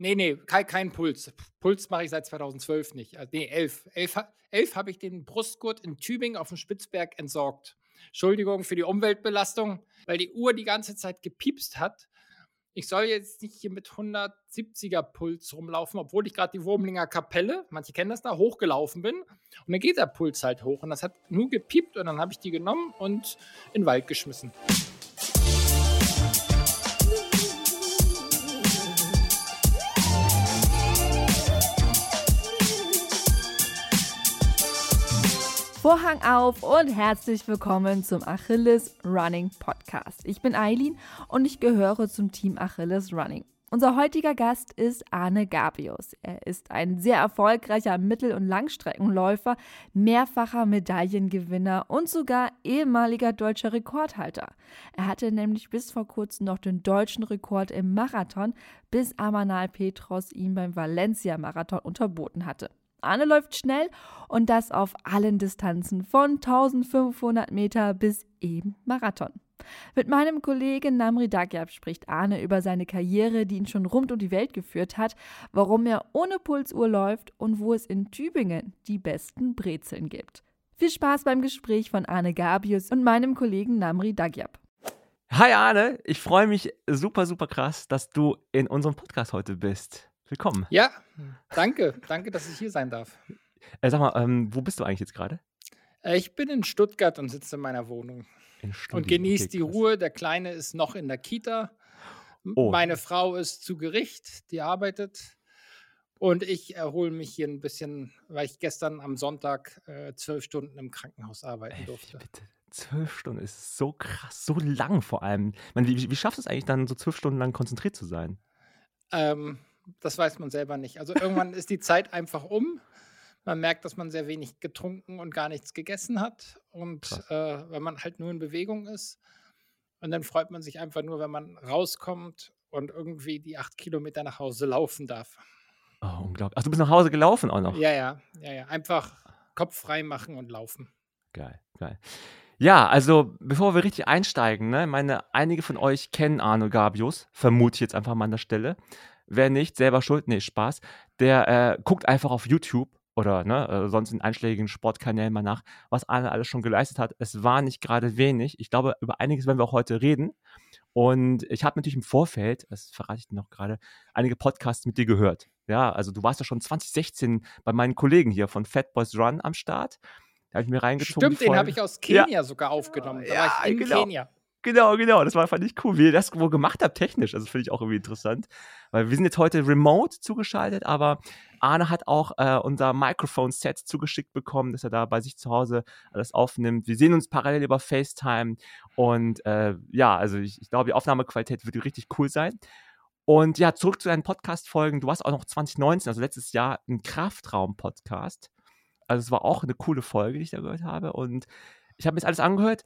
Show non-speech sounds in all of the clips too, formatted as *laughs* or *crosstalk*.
Nee, nee, kein, kein Puls. Puls mache ich seit 2012 nicht. Also, nee, 11. 11, 11 habe ich den Brustgurt in Tübingen auf dem Spitzberg entsorgt. Entschuldigung für die Umweltbelastung, weil die Uhr die ganze Zeit gepiepst hat. Ich soll jetzt nicht hier mit 170er Puls rumlaufen, obwohl ich gerade die Wurmlinger Kapelle, manche kennen das da, hochgelaufen bin. Und dann geht der Puls halt hoch. Und das hat nur gepiept und dann habe ich die genommen und in den Wald geschmissen. Vorhang auf und herzlich willkommen zum Achilles Running Podcast. Ich bin Eileen und ich gehöre zum Team Achilles Running. Unser heutiger Gast ist Arne Gabius. Er ist ein sehr erfolgreicher Mittel- und Langstreckenläufer, mehrfacher Medaillengewinner und sogar ehemaliger deutscher Rekordhalter. Er hatte nämlich bis vor kurzem noch den deutschen Rekord im Marathon, bis Amanal Petros ihn beim Valencia-Marathon unterboten hatte. Arne läuft schnell und das auf allen Distanzen von 1500 Meter bis eben Marathon. Mit meinem Kollegen Namri Dagyab spricht Arne über seine Karriere, die ihn schon rund um die Welt geführt hat, warum er ohne Pulsuhr läuft und wo es in Tübingen die besten Brezeln gibt. Viel Spaß beim Gespräch von Arne Gabius und meinem Kollegen Namri Dagyab. Hi Arne, ich freue mich super, super krass, dass du in unserem Podcast heute bist. Willkommen. Ja, danke. Danke, dass ich hier sein darf. Äh, sag mal, ähm, wo bist du eigentlich jetzt gerade? Äh, ich bin in Stuttgart und sitze in meiner Wohnung. In und genieße okay, die Ruhe. Der Kleine ist noch in der Kita. Oh. Meine Frau ist zu Gericht, die arbeitet. Und ich erhole mich hier ein bisschen, weil ich gestern am Sonntag äh, zwölf Stunden im Krankenhaus arbeiten Ey, durfte. Bitte. Zwölf Stunden ist so krass, so lang vor allem. Man, wie, wie schaffst du es eigentlich dann, so zwölf Stunden lang konzentriert zu sein? Ähm, das weiß man selber nicht. Also irgendwann ist die Zeit einfach um. Man merkt, dass man sehr wenig getrunken und gar nichts gegessen hat. Und äh, wenn man halt nur in Bewegung ist. Und dann freut man sich einfach nur, wenn man rauskommt und irgendwie die acht Kilometer nach Hause laufen darf. Oh, unglaublich. Ach, du bist nach Hause gelaufen auch noch? Ja, ja, ja, ja. Einfach Kopf frei machen und laufen. Geil, geil. Ja, also bevor wir richtig einsteigen, ne, meine, einige von euch kennen Arno Gabius, vermute ich jetzt einfach mal an der Stelle. Wer nicht, selber schuld, nee, Spaß. Der äh, guckt einfach auf YouTube oder ne, äh, sonst in einschlägigen Sportkanälen mal nach, was Arne alles schon geleistet hat. Es war nicht gerade wenig. Ich glaube, über einiges werden wir auch heute reden. Und ich habe natürlich im Vorfeld, das verrate ich dir noch gerade, einige Podcasts mit dir gehört. Ja, also du warst ja schon 2016 bei meinen Kollegen hier von Fat Boys Run am Start. Da habe ich mir reingezogen. Stimmt, den habe ich aus Kenia ja. sogar aufgenommen. Da ja, war ich in genau. Kenia. Genau, genau. Das war, fand ich cool, wie ihr das wohl gemacht habt, technisch. Also finde ich auch irgendwie interessant. Weil wir sind jetzt heute remote zugeschaltet, aber Arne hat auch äh, unser Microphone-Set zugeschickt bekommen, dass er da bei sich zu Hause alles aufnimmt. Wir sehen uns parallel über FaceTime und äh, ja, also ich, ich glaube, die Aufnahmequalität wird richtig cool sein. Und ja, zurück zu deinen Podcast-Folgen. Du hast auch noch 2019, also letztes Jahr, einen Kraftraum-Podcast. Also es war auch eine coole Folge, die ich da gehört habe. Und ich habe mir jetzt alles angehört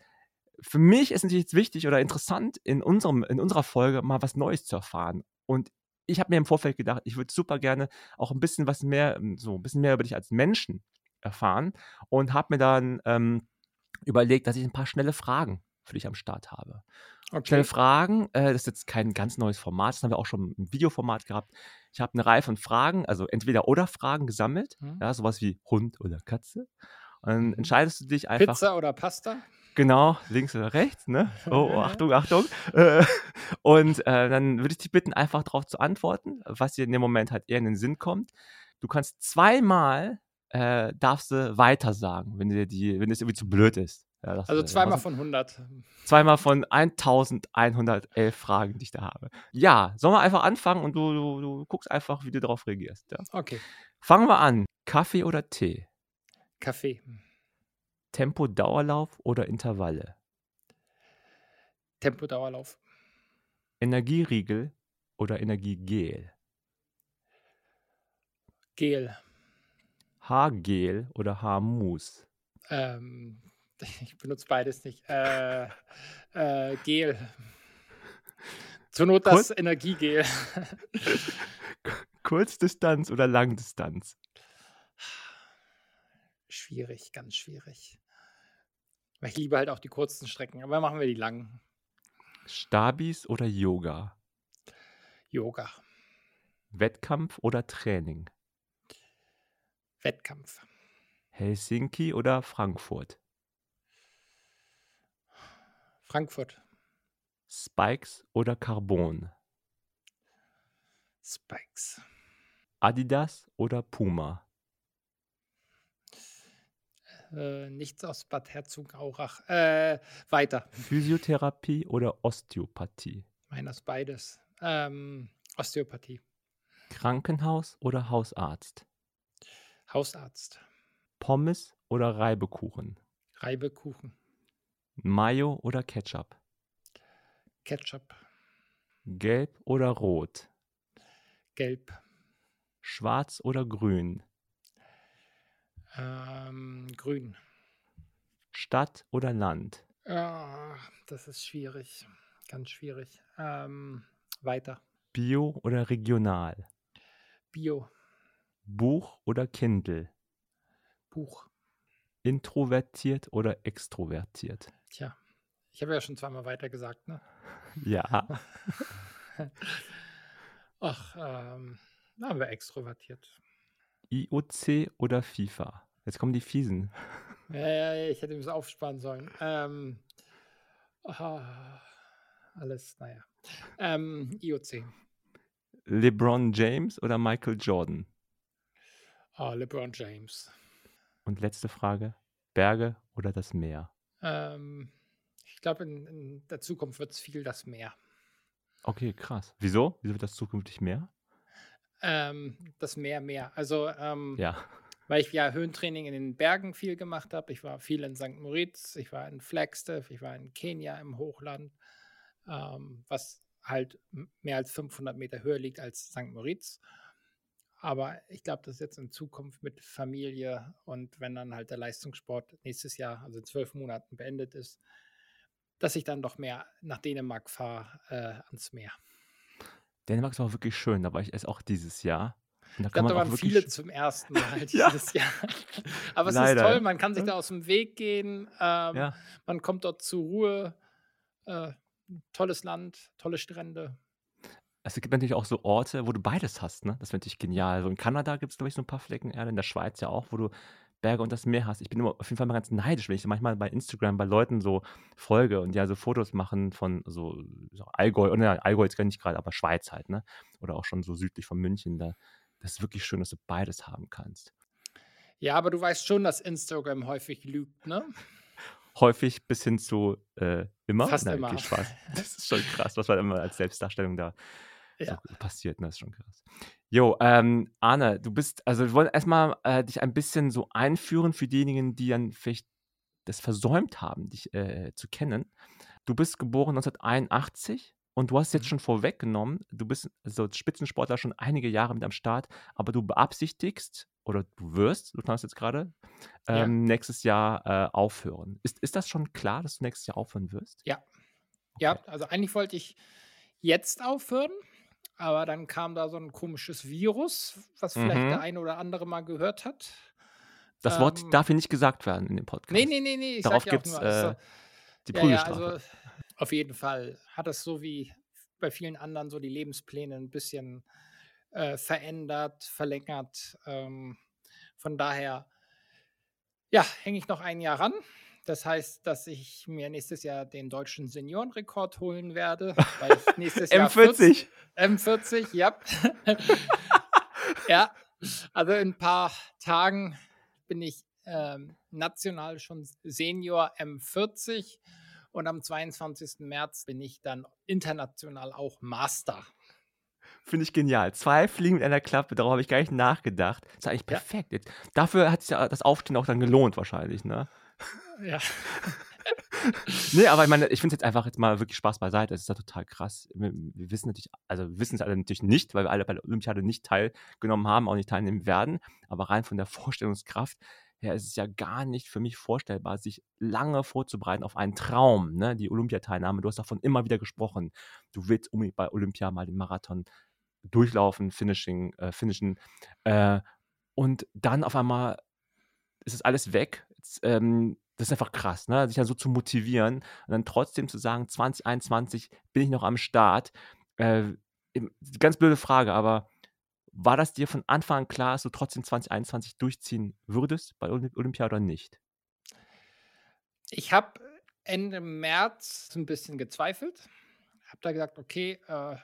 für mich ist natürlich jetzt wichtig oder interessant, in, unserem, in unserer Folge mal was Neues zu erfahren. Und ich habe mir im Vorfeld gedacht, ich würde super gerne auch ein bisschen was mehr, ähm, so ein bisschen mehr über dich als Menschen erfahren und habe mir dann ähm, überlegt, dass ich ein paar schnelle Fragen für dich am Start habe. Okay. Schnelle Fragen, äh, das ist jetzt kein ganz neues Format, das haben wir auch schon im Videoformat gehabt. Ich habe eine Reihe von Fragen, also entweder oder Fragen gesammelt, mhm. ja, sowas wie Hund oder Katze. Und dann mhm. entscheidest du dich einfach. Pizza oder Pasta? Genau, links oder rechts, ne? Oh, oh Achtung, Achtung. Äh, und äh, dann würde ich dich bitten, einfach darauf zu antworten, was dir in dem Moment halt eher in den Sinn kommt. Du kannst zweimal äh, darfst du weiter sagen, wenn dir die, wenn es irgendwie zu blöd ist. Ja, also zweimal von 100. Zweimal von 1111 Fragen, die ich da habe. Ja, sollen wir einfach anfangen und du, du, du guckst einfach, wie du darauf reagierst. Ja? Okay. Fangen wir an. Kaffee oder Tee? Kaffee. Tempo-Dauerlauf oder Intervalle? Tempo-Dauerlauf. Energieriegel oder Energiegel? Gel. Haargel oder Haarmus? Ähm, *laughs* ich benutze beides nicht. Äh, äh, Gel. Zur Not das Kurz Energiegel. *laughs* Kurzdistanz oder Langdistanz? Schwierig, ganz schwierig. Ich liebe halt auch die kurzen Strecken, aber machen wir die langen. Stabis oder Yoga? Yoga. Wettkampf oder Training? Wettkampf. Helsinki oder Frankfurt? Frankfurt. Spikes oder Carbon? Spikes. Adidas oder Puma? Äh, nichts aus Bad Herzogenaurach. Äh, weiter. Physiotherapie oder Osteopathie? Meines beides. Ähm, Osteopathie. Krankenhaus oder Hausarzt? Hausarzt. Pommes oder Reibekuchen? Reibekuchen. Mayo oder Ketchup? Ketchup. Gelb oder rot? Gelb. Schwarz oder grün? Ähm, grün. Stadt oder Land? Ah, das ist schwierig. Ganz schwierig. Ähm, weiter. Bio oder regional? Bio. Buch oder Kindle? Buch. Introvertiert oder extrovertiert? Tja, ich habe ja schon zweimal weiter gesagt, ne? *laughs* Ja. *laughs* Ach, ähm, da haben wir extrovertiert. IOC oder FIFA? Jetzt kommen die fiesen. Ja, ja, ja, ich hätte es aufsparen sollen. Ähm, ah, alles, naja. Ähm, IOC. LeBron James oder Michael Jordan? Ah, LeBron James. Und letzte Frage: Berge oder das Meer? Ähm, ich glaube, in, in der Zukunft wird es viel das Meer. Okay, krass. Wieso? Wieso wird das zukünftig mehr? Ähm, das Meer mehr. Also, ähm, Ja. weil ich ja Höhentraining in den Bergen viel gemacht habe. Ich war viel in St. Moritz, ich war in Flagstaff, ich war in Kenia im Hochland, ähm, was halt mehr als 500 Meter höher liegt als St. Moritz. Aber ich glaube, dass jetzt in Zukunft mit Familie und wenn dann halt der Leistungssport nächstes Jahr, also in zwölf Monaten beendet ist, dass ich dann doch mehr nach Dänemark fahre, äh, ans Meer. Dänemark ist auch wirklich schön. Da war ich erst auch dieses Jahr. Und da Ich glaube, da waren viele zum ersten *laughs* Mal Ja. dieses Jahr. *laughs* Aber es Leider. ist toll, man kann sich da aus dem Weg gehen. Ähm, Ja. Man kommt dort zur Ruhe. Äh, tolles Land, tolle Strände. Es gibt natürlich auch so Orte, wo du beides hast, ne? Das finde ich genial. So in Kanada gibt es, glaube ich, so ein paar Flecken Erde, in der Schweiz ja auch, wo du Berge und das Meer hast. Ich bin immer auf jeden Fall mal ganz neidisch, wenn ich manchmal bei Instagram bei Leuten so folge und die ja so Fotos machen von so, so Allgäu, oder ja, Allgäu jetzt gar nicht gerade, aber Schweiz halt, ne? Oder auch schon so südlich von München. Da, das ist wirklich schön, dass du beides haben kannst. Ja, aber du weißt schon, dass Instagram häufig lügt, ne? *laughs* Häufig bis hin zu äh, immer. Fast Nein, immer. Okay, Spaß. *laughs* Das ist schon krass, was man immer als Selbstdarstellung da Ja. so passiert, ne? Das ist schon krass. Jo, ähm, Arne, du bist, also wir wollen erstmal äh, dich ein bisschen so einführen für diejenigen, die dann vielleicht das versäumt haben, dich äh, zu kennen. Du bist geboren 1981 und du hast jetzt Mhm. schon vorweggenommen, du bist so als Spitzensportler schon einige Jahre mit am Start, aber du beabsichtigst oder du wirst, du kannst jetzt gerade, Ja. ähm, nächstes Jahr äh, aufhören. Ist, ist das schon klar, dass du nächstes Jahr aufhören wirst? Ja. Ja, also eigentlich wollte ich jetzt aufhören, aber dann kam da so ein komisches Virus, was vielleicht Mhm. der eine oder andere mal gehört hat. Das Wort Ähm, darf hier nicht gesagt werden in dem Podcast. Nee, nee, nee, nee. Ich Darauf ja gibt es nur, also, äh, die ja, ja, Prügelstrafe. also auf jeden Fall hat es so wie bei vielen anderen so die Lebenspläne ein bisschen äh, verändert, verlängert. Ähm, von daher, ja, hänge ich noch ein Jahr ran. Das heißt, dass ich mir nächstes Jahr den deutschen Seniorenrekord holen werde. Weil ich *laughs* nächstes Jahr 40, M40. M40, ja. ja, also in ein paar Tagen bin ich ähm, national schon Senior M40 und am 22. März bin ich dann international auch Master. Finde ich genial. Zwei Fliegen mit einer Klappe, darauf habe ich gar nicht nachgedacht. Das ist eigentlich Ja. perfekt. Jetzt, dafür hat sich ja das Aufstehen auch dann gelohnt, wahrscheinlich, ne? Ja, *laughs* Nee, aber ich meine, ich finde es jetzt einfach jetzt mal wirklich Spaß beiseite. Es ist ja total krass. Wir, wir wissen natürlich, also wir wissen es alle natürlich nicht, weil wir alle bei der Olympiade nicht teilgenommen haben, auch nicht teilnehmen werden. Aber rein von der Vorstellungskraft her ist es ja gar nicht für mich vorstellbar, sich lange vorzubereiten auf einen Traum, ne? Die Olympiateilnahme. Du hast davon immer wieder gesprochen. Du willst unbedingt bei Olympia mal den Marathon durchlaufen, finishing, äh, finishen. Äh, und dann auf einmal ist es alles weg. Ähm, das ist einfach krass, ne? sich dann so zu motivieren und dann trotzdem zu sagen, 2021 bin ich noch am Start. Äh, ganz blöde Frage, aber war das dir von Anfang an klar, dass du trotzdem 2021 durchziehen würdest bei Olympia oder nicht? Ich habe Ende März ein bisschen gezweifelt. Habe da gesagt, okay, äh,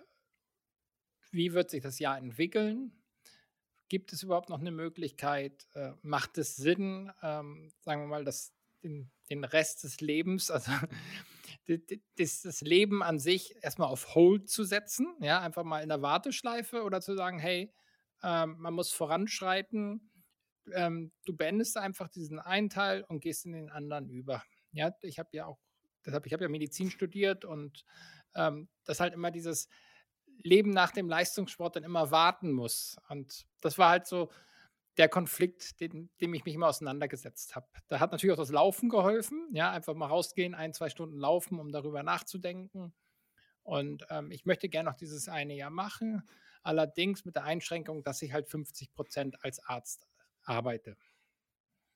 wie wird sich das Jahr entwickeln? Gibt es überhaupt noch eine Möglichkeit? Äh, macht es Sinn, ähm, sagen wir mal, das, den, den Rest des Lebens, *laughs* also das, das Leben an sich erstmal auf Hold zu setzen, ja, einfach mal in der Warteschleife oder zu sagen, hey, ähm, man muss voranschreiten, ähm, du beendest einfach diesen einen Teil und gehst in den anderen über. Ja, ich habe ja auch, deshalb, ich habe ja Medizin studiert und ähm, das halt immer dieses Leben nach dem Leistungssport dann immer warten muss. Und das war halt so der Konflikt, den, dem ich mich immer auseinandergesetzt habe. Da hat natürlich auch das Laufen geholfen, ja, einfach mal rausgehen, ein, zwei Stunden laufen, um darüber nachzudenken. Und ähm, ich möchte gerne noch dieses eine Jahr machen, allerdings mit der Einschränkung, dass ich halt 50 Prozent als Arzt arbeite.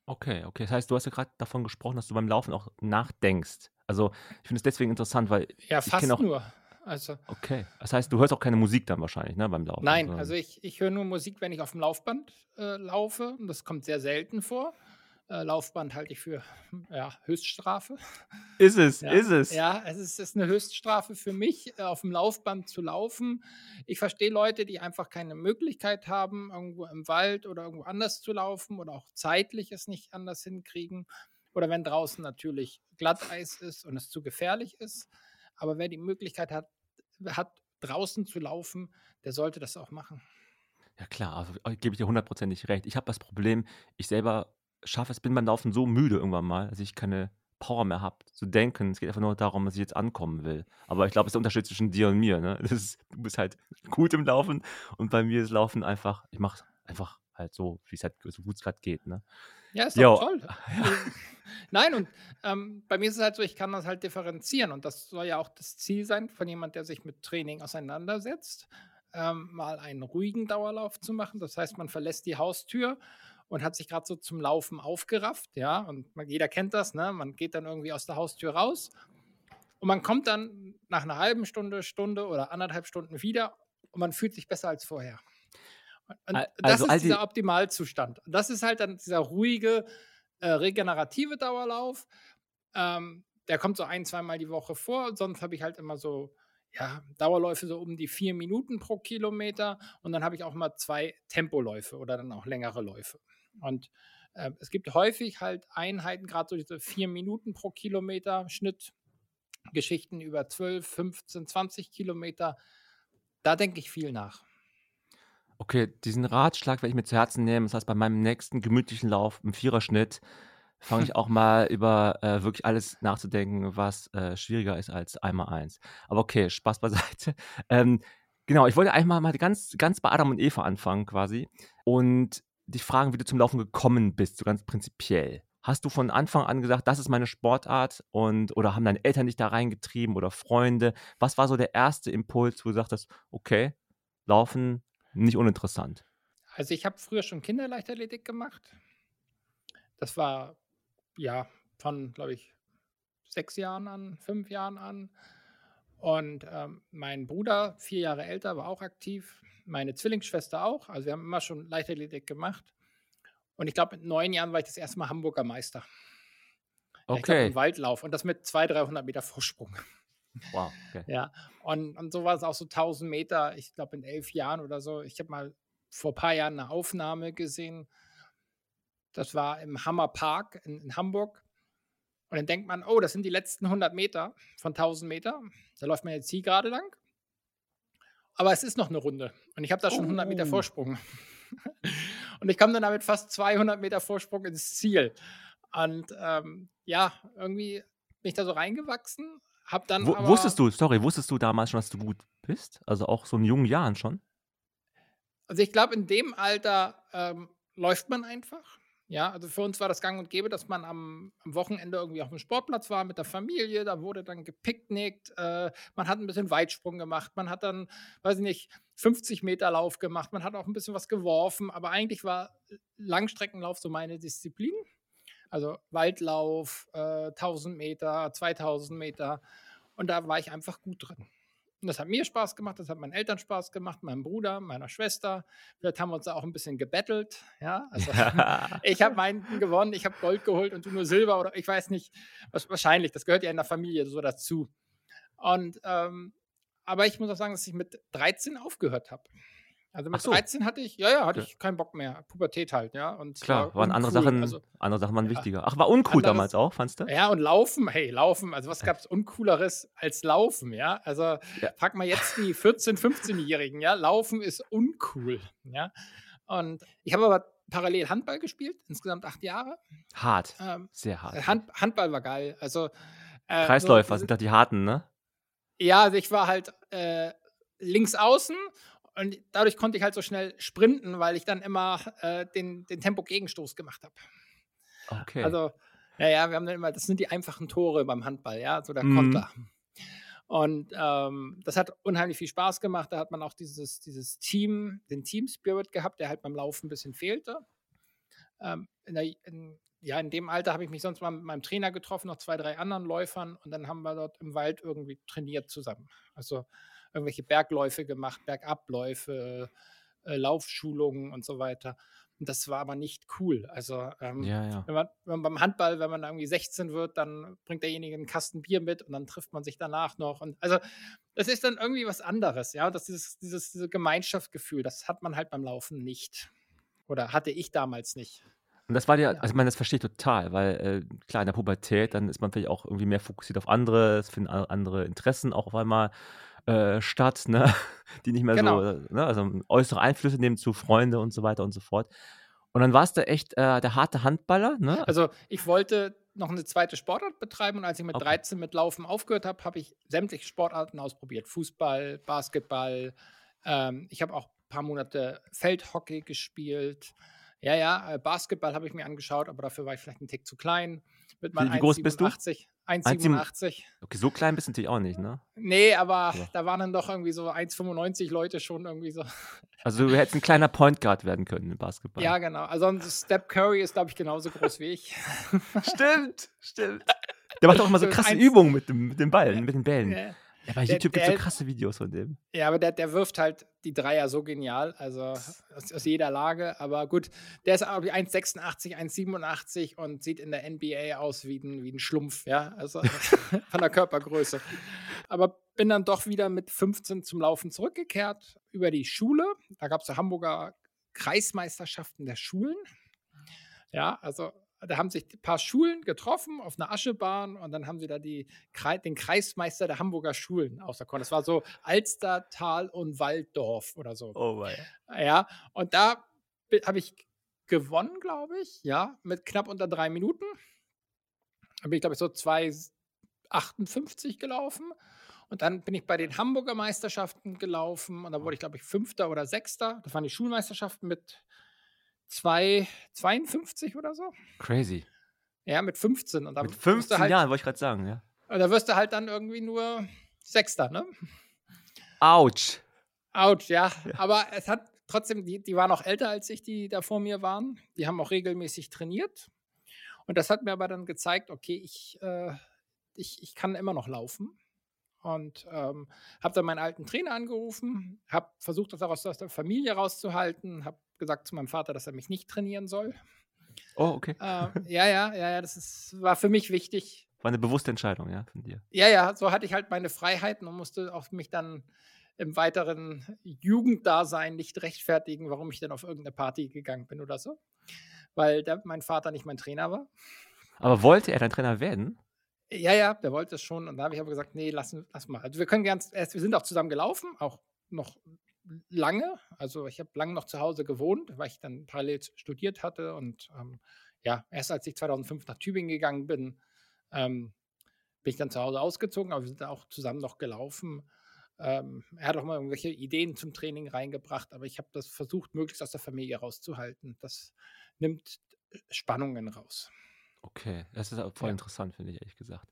Okay, okay. Das heißt, du hast ja gerade davon gesprochen, dass du beim Laufen auch nachdenkst. Also ich finde es deswegen interessant, weil ja, ich fast auch, nur. Also, okay, das heißt, du hörst auch keine Musik dann wahrscheinlich, ne, beim Laufen? Nein, also ich, ich höre nur Musik, wenn ich auf dem Laufband äh, laufe. Und das kommt sehr selten vor. Äh, Laufband halte ich für ja, Höchststrafe. Ist es, ja, ist es. Ja, es ist, ist eine Höchststrafe für mich, äh, auf dem Laufband zu laufen. Ich verstehe Leute, die einfach keine Möglichkeit haben, irgendwo im Wald oder irgendwo anders zu laufen oder auch zeitlich es nicht anders hinkriegen. Oder wenn draußen natürlich Glatteis ist und es zu gefährlich ist. Aber wer die Möglichkeit hat, hat draußen zu laufen, der sollte das auch machen. Ja klar, also äh, gebe ich dir hundertprozentig recht. Ich habe das Problem, ich selber schaffe es, bin beim Laufen so müde irgendwann mal, dass ich keine Power mehr habe zu denken. Es geht einfach nur darum, dass ich jetzt ankommen will. Aber ich glaube, es ist der Unterschied zwischen dir und mir. Ne? *laughs* Ist, du bist halt gut im Laufen und bei mir ist Laufen einfach, ich mache einfach halt so, wie es halt so gut es gerade geht. Ne? Ja, ist doch toll. Ja. Nein, und ähm, bei mir ist es halt so, ich kann das halt differenzieren und das soll ja auch das Ziel sein von jemand, der sich mit Training auseinandersetzt, ähm, mal einen ruhigen Dauerlauf zu machen. Das heißt, man verlässt die Haustür und hat sich gerade so zum Laufen aufgerafft, ja, und man, jeder kennt das, ne? Man geht dann irgendwie aus der Haustür raus und man kommt dann nach einer halben Stunde, Stunde oder anderthalb Stunden wieder und man fühlt sich besser als vorher. Und das also, ist dieser Optimalzustand. Das ist halt dann dieser ruhige, äh, regenerative Dauerlauf. Ähm, der kommt so ein, zweimal die Woche vor. Sonst habe ich halt immer so ja, Dauerläufe so um die vier Minuten pro Kilometer. Und dann habe ich auch mal zwei Tempoläufe oder dann auch längere Läufe. Und äh, es gibt häufig halt Einheiten, gerade so diese vier Minuten pro Kilometer Schnitt, Geschichten über 12, 15, 20 Kilometer. Da denke ich viel nach. Okay, diesen Ratschlag werde ich mir zu Herzen nehmen. Das heißt, bei meinem nächsten gemütlichen Lauf im Viererschnitt fange ich auch mal *laughs* über äh, wirklich alles nachzudenken, was äh, schwieriger ist als einmal eins. Aber okay, Spaß beiseite. *laughs* Ähm, genau, ich wollte einmal mal ganz, ganz bei Adam und Eva anfangen quasi und dich fragen, wie du zum Laufen gekommen bist, so ganz prinzipiell. Hast du von Anfang an gesagt, das ist meine Sportart und oder haben deine Eltern dich da reingetrieben oder Freunde? Was war so der erste Impuls, wo du sagtest, okay, Laufen nicht uninteressant. Also ich habe früher schon Kinderleichtathletik gemacht. Das war ja von, glaube ich, sechs Jahren an, fünf Jahren an. Und ähm, mein Bruder, vier Jahre älter, war auch aktiv. Meine Zwillingsschwester auch. Also wir haben immer schon Leichtathletik gemacht. Und ich glaube, mit neun Jahren war ich das erste Mal Hamburger Meister. Okay. Ich glaub, im Waldlauf. Und das mit 200, 300 Meter Vorsprung. Wow. Okay. Ja, und, und so war es auch so 1000 Meter, ich glaube in elf Jahren oder so. Ich habe mal vor ein paar Jahren eine Aufnahme gesehen. Das war im Hammer Park in, in Hamburg. Und dann denkt man, oh, das sind die letzten 100 Meter von 1000 Meter. Da läuft man jetzt hier gerade lang. Aber es ist noch eine Runde. Und ich habe da schon oh. 100 Meter Vorsprung. *laughs* und ich komme dann damit fast 200 Meter Vorsprung ins Ziel. Und ähm, ja, irgendwie bin ich da so reingewachsen, hab dann aber, wusstest du, sorry, wusstest du damals schon, dass du gut bist? Also auch so in jungen Jahren schon? Also ich glaube, in dem Alter ähm, läuft man einfach. Ja, also für uns war das gang und gäbe, dass man am, am, Wochenende irgendwie auf dem Sportplatz war mit der Familie, da wurde dann gepicknickt, äh, man hat ein bisschen Weitsprung gemacht, man hat dann, weiß ich nicht, 50 Meter Lauf gemacht, man hat auch ein bisschen was geworfen, aber eigentlich war Langstreckenlauf so meine Disziplin. Also Waldlauf, äh, 1000 Meter, 2000 Meter. Und da war ich einfach gut drin. Und das hat mir Spaß gemacht, das hat meinen Eltern Spaß gemacht, meinem Bruder, meiner Schwester. Vielleicht haben wir uns da auch ein bisschen gebettelt. Ja, also *laughs* *laughs* ich habe meinen gewonnen, ich habe Gold geholt und du nur Silber oder ich weiß nicht. Was, wahrscheinlich, das gehört ja in der Familie so dazu. Und ähm, aber ich muss auch sagen, dass ich mit 13 aufgehört habe. Also mit so. 13 hatte ich, ja, ja, hatte Ja. ich keinen Bock mehr. Pubertät halt, ja. Und Klar, war waren andere uncool. Sachen, Also, andere Sachen waren ja. wichtiger. Ach, war uncool Anderes- damals auch, fandst du? ja, und Laufen, hey, Laufen, also was gab es Uncooleres als Laufen, ja? Also Ja. frag mal jetzt die 14-, 15-Jährigen, ja? Laufen ist uncool, ja? Und ich habe aber parallel Handball gespielt, insgesamt acht Jahre. Hart. Ähm, Sehr hart. Hand, Handball war geil, also äh, Kreisläufer so sind doch die harten, ne? Ja, also ich war halt äh, links außen und dadurch konnte ich halt so schnell sprinten, weil ich dann immer äh, den, den Tempo-Gegenstoß gemacht habe. Okay. Also, ja, ja, wir haben dann immer, das sind die einfachen Tore beim Handball, ja, so der Mhm. Konter. Und ähm, das hat unheimlich viel Spaß gemacht. Da hat man auch dieses, dieses Team, den Team Spirit gehabt, der halt beim Laufen ein bisschen fehlte. Ähm, in der, in, ja, in dem Alter habe ich mich sonst mal mit meinem Trainer getroffen, noch zwei, drei anderen Läufern und dann haben wir dort im Wald irgendwie trainiert zusammen. Also irgendwelche Bergläufe gemacht, Bergabläufe, äh, Laufschulungen und so weiter. Und das war aber nicht cool. Also ähm, ja, ja. wenn man, wenn man beim Handball, wenn man irgendwie 16 wird, dann bringt derjenige einen Kasten Bier mit und dann trifft man sich danach noch. Und also das ist dann irgendwie was anderes, ja. Das dieses, dieses, dieses Gemeinschaftsgefühl, das hat man halt beim Laufen nicht. Oder hatte ich damals nicht. Und das war dir, Ja. also ich meine, das verstehe ich total, weil äh, klar, in der Pubertät, dann ist man vielleicht auch irgendwie mehr fokussiert auf andere, es finden andere Interessen auch auf einmal äh, statt, ne? *laughs* die nicht mehr Genau. so, äh, ne? also äußere Einflüsse nehmen zu Freunde und so weiter und so fort. Und dann warst du echt äh, der harte Handballer, ne? Also ich wollte noch eine zweite Sportart betreiben und als ich mit Okay. 13 mit Laufen aufgehört habe, habe ich sämtliche Sportarten ausprobiert. Fußball, Basketball. Ähm, ich habe auch ein paar Monate Feldhockey gespielt. Ja, ja, äh, Basketball habe ich mir angeschaut, aber dafür war ich vielleicht ein Tick zu klein. Mit meinen Wie- wie groß bist du? 1,87. 1,87. Okay, so klein bist du natürlich auch nicht, ne? Nee, aber Ja. da waren dann doch irgendwie so 1,95 Leute schon irgendwie so. Also du hättest ein kleiner Point Guard werden können im Basketball. Ja, genau. Also Steph Curry ist, glaube ich, genauso groß wie ich. *laughs* stimmt, stimmt. *laughs* Der macht auch immer so krasse Übungen mit, dem, mit den Ballen, mit den Bällen. Ja. Ja, bei YouTube gibt es so krasse Videos von dem. Ja, aber der, der wirft halt die Dreier so genial, also aus, aus jeder Lage. Aber gut, der ist auch 1,86, 1,87 und sieht in der NBA aus wie ein, wie ein Schlumpf, ja, also *laughs* von der Körpergröße. Aber bin dann doch wieder mit 15 zum Laufen zurückgekehrt über die Schule. Da gab es so Hamburger Kreismeisterschaften der Schulen. Ja, also da haben sich ein paar Schulen getroffen auf einer Aschebahn und dann haben sie da die, den Kreismeister der Hamburger Schulen auserkoren. Das war so Alster, Tal und Walddorf oder so. Oh mein. Ja, und da habe ich gewonnen, glaube ich, ja, mit knapp unter drei Minuten. Da bin ich, glaube ich, so 2,58 gelaufen. Und dann bin ich bei den Hamburger Meisterschaften gelaufen und da wurde ich, glaube ich, Fünfter oder Sechster. Das waren die Schulmeisterschaften mit 2,52 oder so. Crazy. Ja, mit 15. Und Mit wirst du 15 halt, Jahren, wollte ich gerade sagen, ja. und da wirst du halt dann irgendwie nur Sechster, ne? Autsch. Autsch, ja. Ja. Aber es hat trotzdem, die, die waren auch älter als ich, die da vor mir waren. Die haben auch regelmäßig trainiert. Und das hat mir aber dann gezeigt, okay, ich, äh, ich, ich kann immer noch laufen. Und ähm, habe dann meinen alten Trainer angerufen, habe versucht, das auch aus, aus der Familie rauszuhalten, habe gesagt zu meinem Vater, dass er mich nicht trainieren soll. Oh, okay. Äh, ja, ja, ja, ja, das ist, war für mich wichtig. War eine bewusste Entscheidung, ja, von dir. Ja, ja, so hatte ich halt meine Freiheiten und musste auch mich dann im weiteren Jugenddasein nicht rechtfertigen, warum ich denn auf irgendeine Party gegangen bin oder so. Weil der, mein Vater nicht mein Trainer war. Aber wollte er dein Trainer werden? Ja, ja, der wollte es schon. Und da habe ich aber gesagt, nee, lass, lass mal. Also wir können ganz, wir sind auch zusammen gelaufen, auch noch lange. Also ich habe lange noch zu Hause gewohnt, weil ich dann parallel studiert hatte. Und ähm, ja, erst als ich 2005 nach Tübingen gegangen bin, ähm, bin ich dann zu Hause ausgezogen, aber wir sind auch zusammen noch gelaufen. Ähm, er hat auch mal irgendwelche Ideen zum Training reingebracht, aber ich habe das versucht, möglichst aus der Familie rauszuhalten. Das nimmt äh, Spannungen raus. Okay, das ist voll Ja. interessant, finde ich, ehrlich gesagt.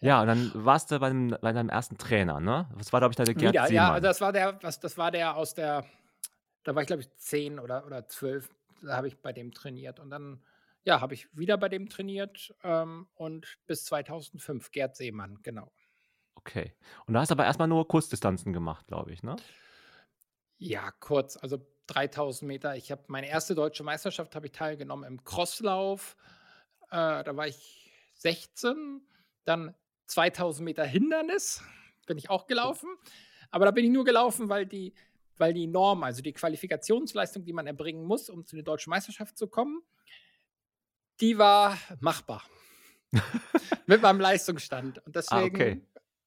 Ja, und dann warst du bei, dem, bei deinem ersten Trainer, ne? Was war, glaube ich, da der Gerd Wieder, Seemann? ja, also das war der, was, das war der aus der, da war ich glaube ich zehn oder, oder zwölf, da habe ich bei dem trainiert und dann, ja, habe ich wieder bei dem trainiert ähm, und bis 2005, Gerd Seemann, genau. Okay. Und du hast aber erstmal nur Kurzdistanzen gemacht, glaube ich, ne? Ja, kurz, also 3000 Meter. Ich habe meine erste deutsche Meisterschaft habe ich teilgenommen im Crosslauf. Äh, da war ich 16. Dann 2000 Meter Hindernis bin ich auch gelaufen. Aber da bin ich nur gelaufen, weil die, weil die Norm, also die Qualifikationsleistung, die man erbringen muss, um zu der deutschen Meisterschaft zu kommen, die war machbar. *laughs* Mit meinem Leistungsstand. Und deswegen Ah, okay.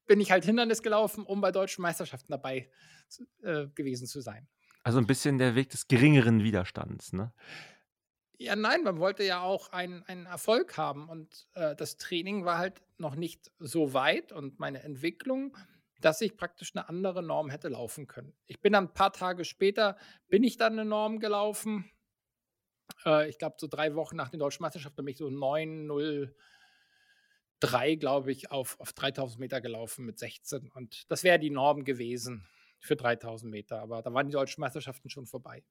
bin ich halt Hindernis gelaufen, um bei deutschen Meisterschaften dabei äh, gewesen zu sein. Also ein bisschen der Weg des geringeren Widerstands, ne? Ja, nein, man wollte ja auch einen, einen Erfolg haben und äh, das Training war halt noch nicht so weit und meine Entwicklung, dass ich praktisch eine andere Norm hätte laufen können. Ich bin dann ein paar Tage später, bin ich dann eine Norm gelaufen. Äh, ich glaube, so drei Wochen nach den deutschen Meisterschaften bin ich so 9,03, glaube ich, auf, auf 3000 Meter gelaufen mit 16 und das wäre die Norm gewesen für 3000 Meter, aber da waren die deutschen Meisterschaften schon vorbei.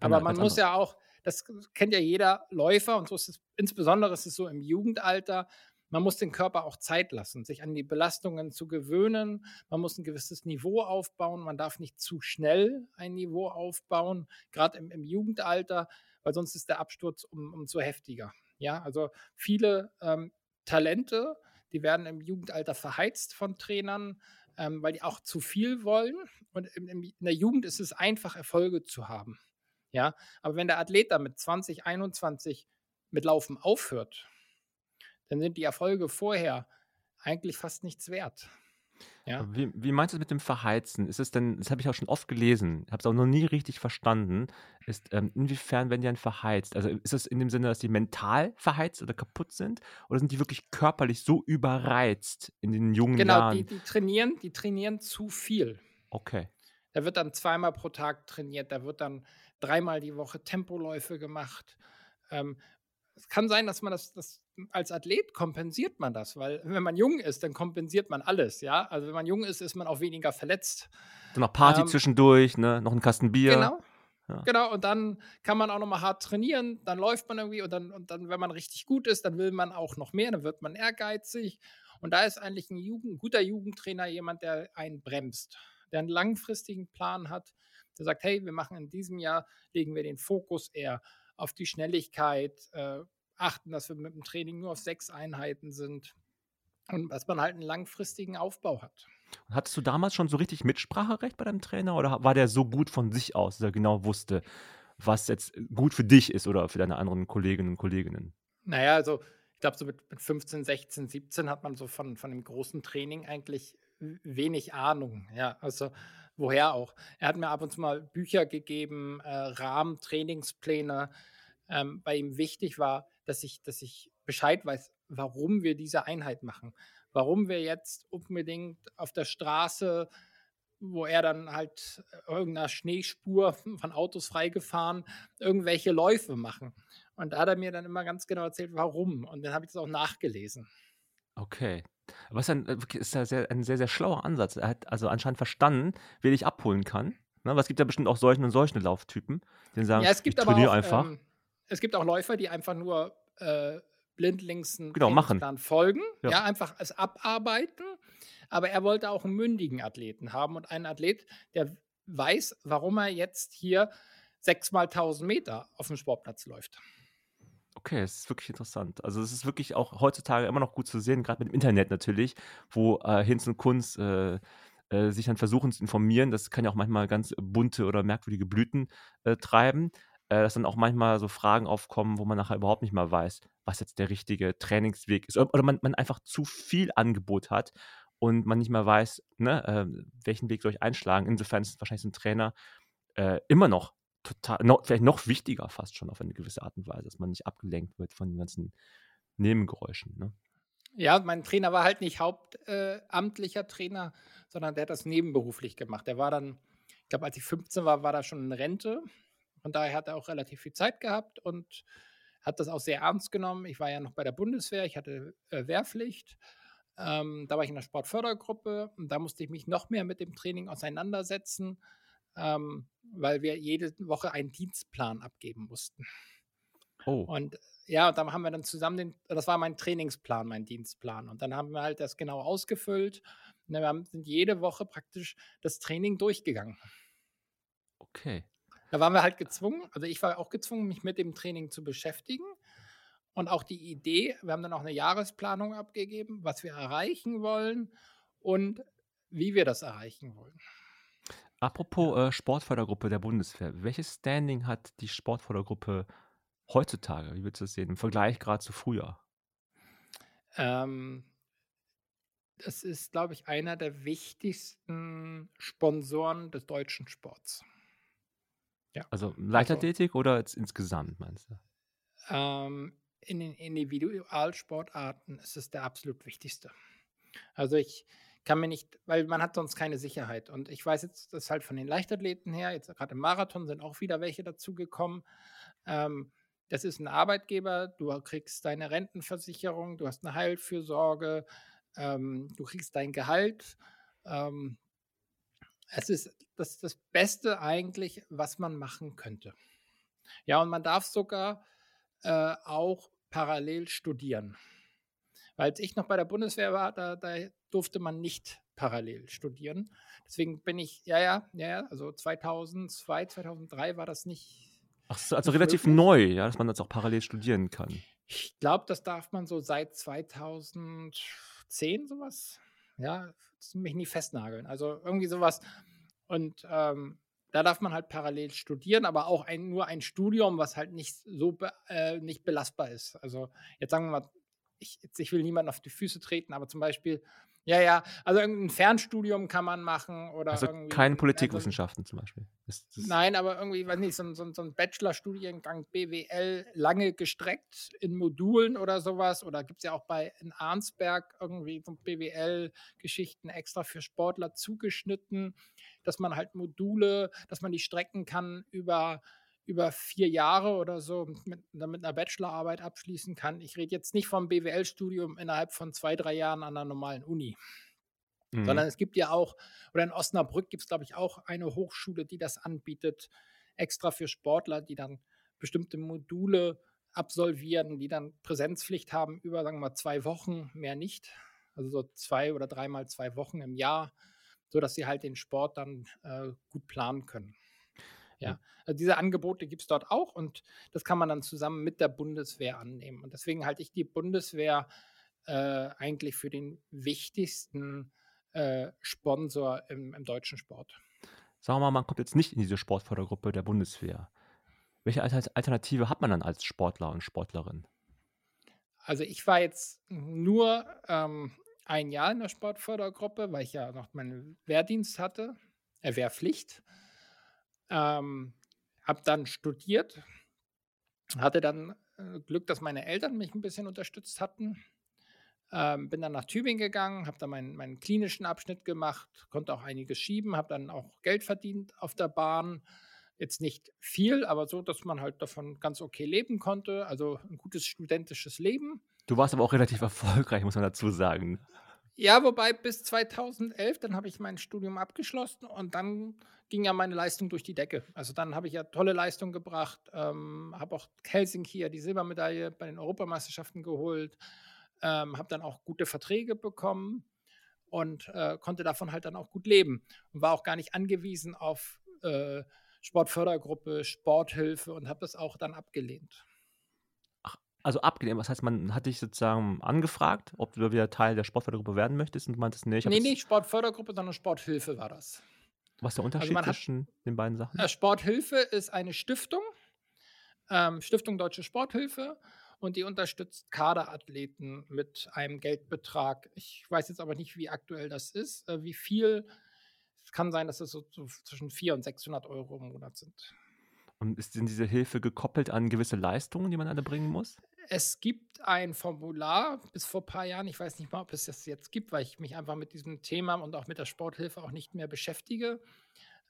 Aber man muss ja auch, das kennt ja jeder Läufer und so ist es, insbesondere ist es so im Jugendalter, man muss den Körper auch Zeit lassen, sich an die Belastungen zu gewöhnen. Man muss ein gewisses Niveau aufbauen. Man darf nicht zu schnell ein Niveau aufbauen, gerade im, im Jugendalter, weil sonst ist der Absturz um, umso heftiger. Ja, also viele ähm, Talente, die werden im Jugendalter verheizt von Trainern, ähm, weil die auch zu viel wollen. Und in, in der Jugend ist es einfach, Erfolge zu haben. Ja, aber wenn der Athlet dann mit 20, 21 mit Laufen aufhört, dann sind die Erfolge vorher eigentlich fast nichts wert. Ja. Wie, wie meinst du das mit dem Verheizen? Ist es denn, das habe ich auch schon oft gelesen, habe es auch noch nie richtig verstanden, ist, ähm, inwiefern werden die dann verheizt? Also ist es in dem Sinne, dass die mental verheizt oder kaputt sind? Oder sind die wirklich körperlich so überreizt in den jungen Genau, Jahren? die, die trainieren, die trainieren zu viel. Okay. Da wird dann zweimal pro Tag trainiert, da wird dann dreimal die Woche Tempoläufe gemacht. Ähm, es kann sein, dass man das, das als Athlet kompensiert man das, weil wenn man jung ist, dann kompensiert man alles, ja. Also wenn man jung ist, ist man auch weniger verletzt. Dann noch Party Ähm, zwischendurch, ne? Noch ein Kasten Bier. Genau. Ja. Genau, und dann kann man auch noch mal hart trainieren, dann läuft man irgendwie und dann, und dann, wenn man richtig gut ist, dann will man auch noch mehr, dann wird man ehrgeizig. Und da ist eigentlich ein, Jugend, ein guter Jugendtrainer jemand, der einen bremst, der einen langfristigen Plan hat, der sagt, hey, wir machen in diesem Jahr, legen wir den Fokus eher auf die Schnelligkeit, äh, achten, dass wir mit dem Training nur auf sechs Einheiten sind und dass man halt einen langfristigen Aufbau hat. Hattest du damals schon so richtig Mitspracherecht bei deinem Trainer oder war der so gut von sich aus, dass er genau wusste, was jetzt gut für dich ist oder für deine anderen Kolleginnen und Kolleginnen? Naja, also ich glaube, so mit, mit 15, 16, 17 hat man so von, von dem großen Training eigentlich wenig Ahnung. Ja, also woher auch. Er hat mir ab und zu mal Bücher gegeben, äh, Rahmen, Trainingspläne, ähm, weil ihm wichtig war, dass ich, dass ich Bescheid weiß, warum wir diese Einheit machen. Warum wir jetzt unbedingt auf der Straße, wo er dann halt äh, irgendeiner Schneespur *laughs* von Autos freigefahren, irgendwelche Läufe machen. Und da hat er mir dann immer ganz genau erzählt, warum. Und dann habe ich das auch nachgelesen. Okay. Was ein, äh, ist ja sehr, ein sehr, sehr schlauer Ansatz. Er hat also anscheinend verstanden, wer dich abholen kann. Ne? Weil es gibt ja bestimmt auch solchen und solchen Lauftypen, die sagen, Ja, es gibt ich trainiere auch, einfach. ähm, es gibt auch Läufer, die einfach nur äh, blindlings einen Genau, machen. Trainingsplan folgen, Ja. ja. einfach es abarbeiten. Aber er wollte auch einen mündigen Athleten haben und einen Athlet, der weiß, warum er jetzt hier sechsmal 1000 Meter auf dem Sportplatz läuft. Okay, es ist wirklich interessant. Also es ist wirklich auch heutzutage immer noch gut zu sehen, gerade mit dem Internet natürlich, wo äh, Hinz und Kunz äh, äh, sich dann versuchen zu informieren. Das kann ja auch manchmal ganz bunte oder merkwürdige Blüten äh, treiben. Äh, dass dann auch manchmal so Fragen aufkommen, wo man nachher überhaupt nicht mal weiß, was jetzt der richtige Trainingsweg ist. Oder man, man einfach zu viel Angebot hat und man nicht mehr weiß, ne, äh, welchen Weg soll ich einschlagen. Insofern ist wahrscheinlich so ein Trainer immer noch total, noch, vielleicht noch wichtiger fast schon auf eine gewisse Art und Weise, dass man nicht abgelenkt wird von den ganzen Nebengeräuschen. Ne? Ja, mein Trainer war halt nicht hauptamtlicher Trainer, sondern der hat das nebenberuflich gemacht. Der war dann, ich glaube, als ich 15 war, war er schon in Rente. Von daher hat er auch relativ viel Zeit gehabt und hat das auch sehr ernst genommen. Ich war ja noch bei der Bundeswehr, ich hatte äh, Wehrpflicht. Ähm, da war ich in der Sportfördergruppe und da musste ich mich noch mehr mit dem Training auseinandersetzen, ähm, weil wir jede Woche einen Dienstplan abgeben mussten. Oh, Und ja, und dann haben wir dann zusammen den, das war mein Trainingsplan, mein Dienstplan. Und dann haben wir halt das genau ausgefüllt. wir haben, sind jede Woche praktisch das Training durchgegangen. Okay. Da waren wir halt gezwungen, also ich war auch gezwungen, mich mit dem Training zu beschäftigen. Und auch die Idee, wir haben dann auch eine Jahresplanung abgegeben, was wir erreichen wollen und wie wir das erreichen wollen. Apropos äh, Sportfördergruppe der Bundeswehr. Welches Standing hat die Sportfördergruppe heutzutage? Wie würdest du das sehen im Vergleich gerade zu früher? Ähm, das ist, glaube ich, einer der wichtigsten Sponsoren des deutschen Sports. Ja. Also Leichtathletik also, oder insgesamt, meinst du? Ähm, in den Individualsportarten ist es der absolut wichtigste. Also ich kann mir nicht, weil man hat sonst keine Sicherheit. Und ich weiß jetzt, dass halt von den Leichtathleten her, jetzt gerade im Marathon sind auch wieder welche dazugekommen. Ähm, das ist ein Arbeitgeber, du kriegst deine Rentenversicherung, du hast eine Heilfürsorge, ähm, du kriegst dein Gehalt. Ähm, es ist das, das Beste eigentlich, was man machen könnte. Ja, und man darf sogar äh, auch parallel studieren. Als ich noch bei der Bundeswehr war, da, da durfte man nicht parallel studieren. Deswegen bin ich, ja, ja, ja, also 2002, 2003 war das nicht. Ach, also relativ möglich. neu, ja, dass man das auch parallel studieren kann. Ich glaube, das darf man so seit 2010 sowas. Ja, mich nie festnageln. Also irgendwie sowas. Und ähm, da darf man halt parallel studieren, aber auch ein, nur ein Studium, was halt nicht so be, äh, nicht belastbar ist. Also jetzt sagen wir mal, ich, ich will niemanden auf die Füße treten, aber zum Beispiel ja, ja. Also irgendein Fernstudium kann man machen oder also irgendwie. Keine Politikwissenschaften zum Beispiel. Das nein, aber irgendwie, weiß nicht, so, so, so ein Bachelorstudiengang BWL lange gestreckt in Modulen oder sowas. Oder gibt es ja auch bei in Arnsberg irgendwie so BWL-Geschichten extra für Sportler zugeschnitten, dass man halt Module, dass man die strecken kann über über vier Jahre oder so mit, mit einer Bachelorarbeit abschließen kann. Ich rede jetzt nicht vom BWL-Studium innerhalb von zwei, drei Jahren an einer normalen Uni. Mhm. Sondern es gibt ja auch, oder in Osnabrück gibt es, glaube ich, auch eine Hochschule, die das anbietet, extra für Sportler, die dann bestimmte Module absolvieren, die dann Präsenzpflicht haben über, sagen wir mal, zwei Wochen, mehr nicht. Also so zwei oder dreimal zwei Wochen im Jahr, sodass sie halt den Sport dann äh, gut planen können. Ja, also diese Angebote gibt es dort auch und das kann man dann zusammen mit der Bundeswehr annehmen. Und deswegen halte ich die Bundeswehr äh, eigentlich für den wichtigsten äh, Sponsor im, im deutschen Sport. Sagen wir mal, man kommt jetzt nicht in diese Sportfördergruppe der Bundeswehr. Welche Alternative hat man dann als Sportler und Sportlerin? Also ich war jetzt nur ähm, ein Jahr in der Sportfördergruppe, weil ich ja noch meinen Wehrdienst hatte, äh, Wehrpflicht. Ähm, habe dann studiert, hatte dann äh, Glück, dass meine Eltern mich ein bisschen unterstützt hatten. Ähm, bin dann nach Tübingen gegangen, habe dann meinen, meinen klinischen Abschnitt gemacht, konnte auch einiges schieben, habe dann auch Geld verdient auf der Bahn. Jetzt nicht viel, aber so, dass man halt davon ganz okay leben konnte. Also ein gutes studentisches Leben. Du warst aber auch relativ erfolgreich, muss man dazu sagen. Ja, wobei bis 2011, dann habe ich mein Studium abgeschlossen und dann ging ja meine Leistung durch die Decke. Also dann habe ich ja tolle Leistungen gebracht, ähm, habe auch Helsinki ja die Silbermedaille bei den Europameisterschaften geholt, ähm, habe dann auch gute Verträge bekommen und äh, konnte davon halt dann auch gut leben und war auch gar nicht angewiesen auf äh, Sportfördergruppe, Sporthilfe und habe das auch dann abgelehnt. Also abgelehnt, was heißt, man hat dich sozusagen angefragt, ob du wieder Teil der Sportfördergruppe werden möchtest und du meintest, nee, ich Nee, nicht Sportfördergruppe, sondern Sporthilfe war das. Was ist der Unterschied also zwischen hat, den beiden Sachen? Äh, Sporthilfe ist eine Stiftung, ähm, Stiftung Deutsche Sporthilfe, und die unterstützt Kaderathleten mit einem Geldbetrag. Ich weiß jetzt aber nicht, wie aktuell das ist, äh, wie viel. Es kann sein, dass es so, so zwischen 400 und 600 Euro im Monat sind. Und ist denn diese Hilfe gekoppelt an gewisse Leistungen, die man alle bringen muss? Es gibt ein Formular bis vor ein paar Jahren. Ich weiß nicht mal, ob es das jetzt gibt, weil ich mich einfach mit diesem Thema und auch mit der Sporthilfe auch nicht mehr beschäftige.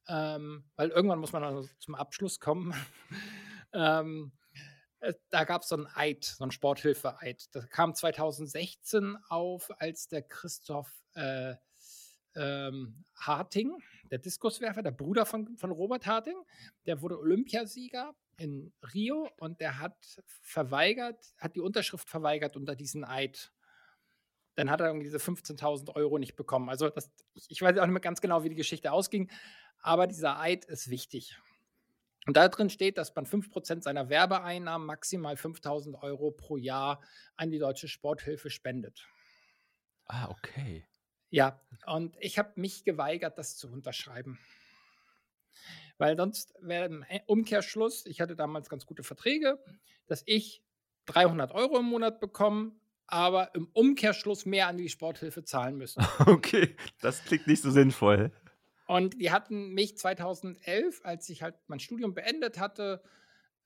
Ähm, weil irgendwann muss man also zum Abschluss kommen. *laughs* ähm, da gab es so ein Eid, so ein Sporthilfe-Eid. Das kam 2016 auf, als der Christoph äh, ähm, Harting, der Diskuswerfer, der Bruder von, von Robert Harting, der wurde Olympiasieger in Rio und der hat verweigert, hat die Unterschrift verweigert unter diesen Eid. dann hat er diese 15.000 Euro nicht bekommen. Also das, ich weiß auch nicht mehr ganz genau, wie die Geschichte ausging, aber dieser Eid ist wichtig. Und da drin steht, dass man 5% seiner Werbeeinnahmen maximal 5.000 Euro pro Jahr an die Deutsche Sporthilfe spendet. Ah, okay. Ja, und ich habe mich geweigert, das zu unterschreiben. Weil sonst wäre im Umkehrschluss, ich hatte damals ganz gute Verträge, dass ich 300 Euro im Monat bekomme, aber im Umkehrschluss mehr an die Sporthilfe zahlen müssen. *laughs* Okay, das klingt nicht so sinnvoll. Und die hatten mich 2011, als ich halt mein Studium beendet hatte,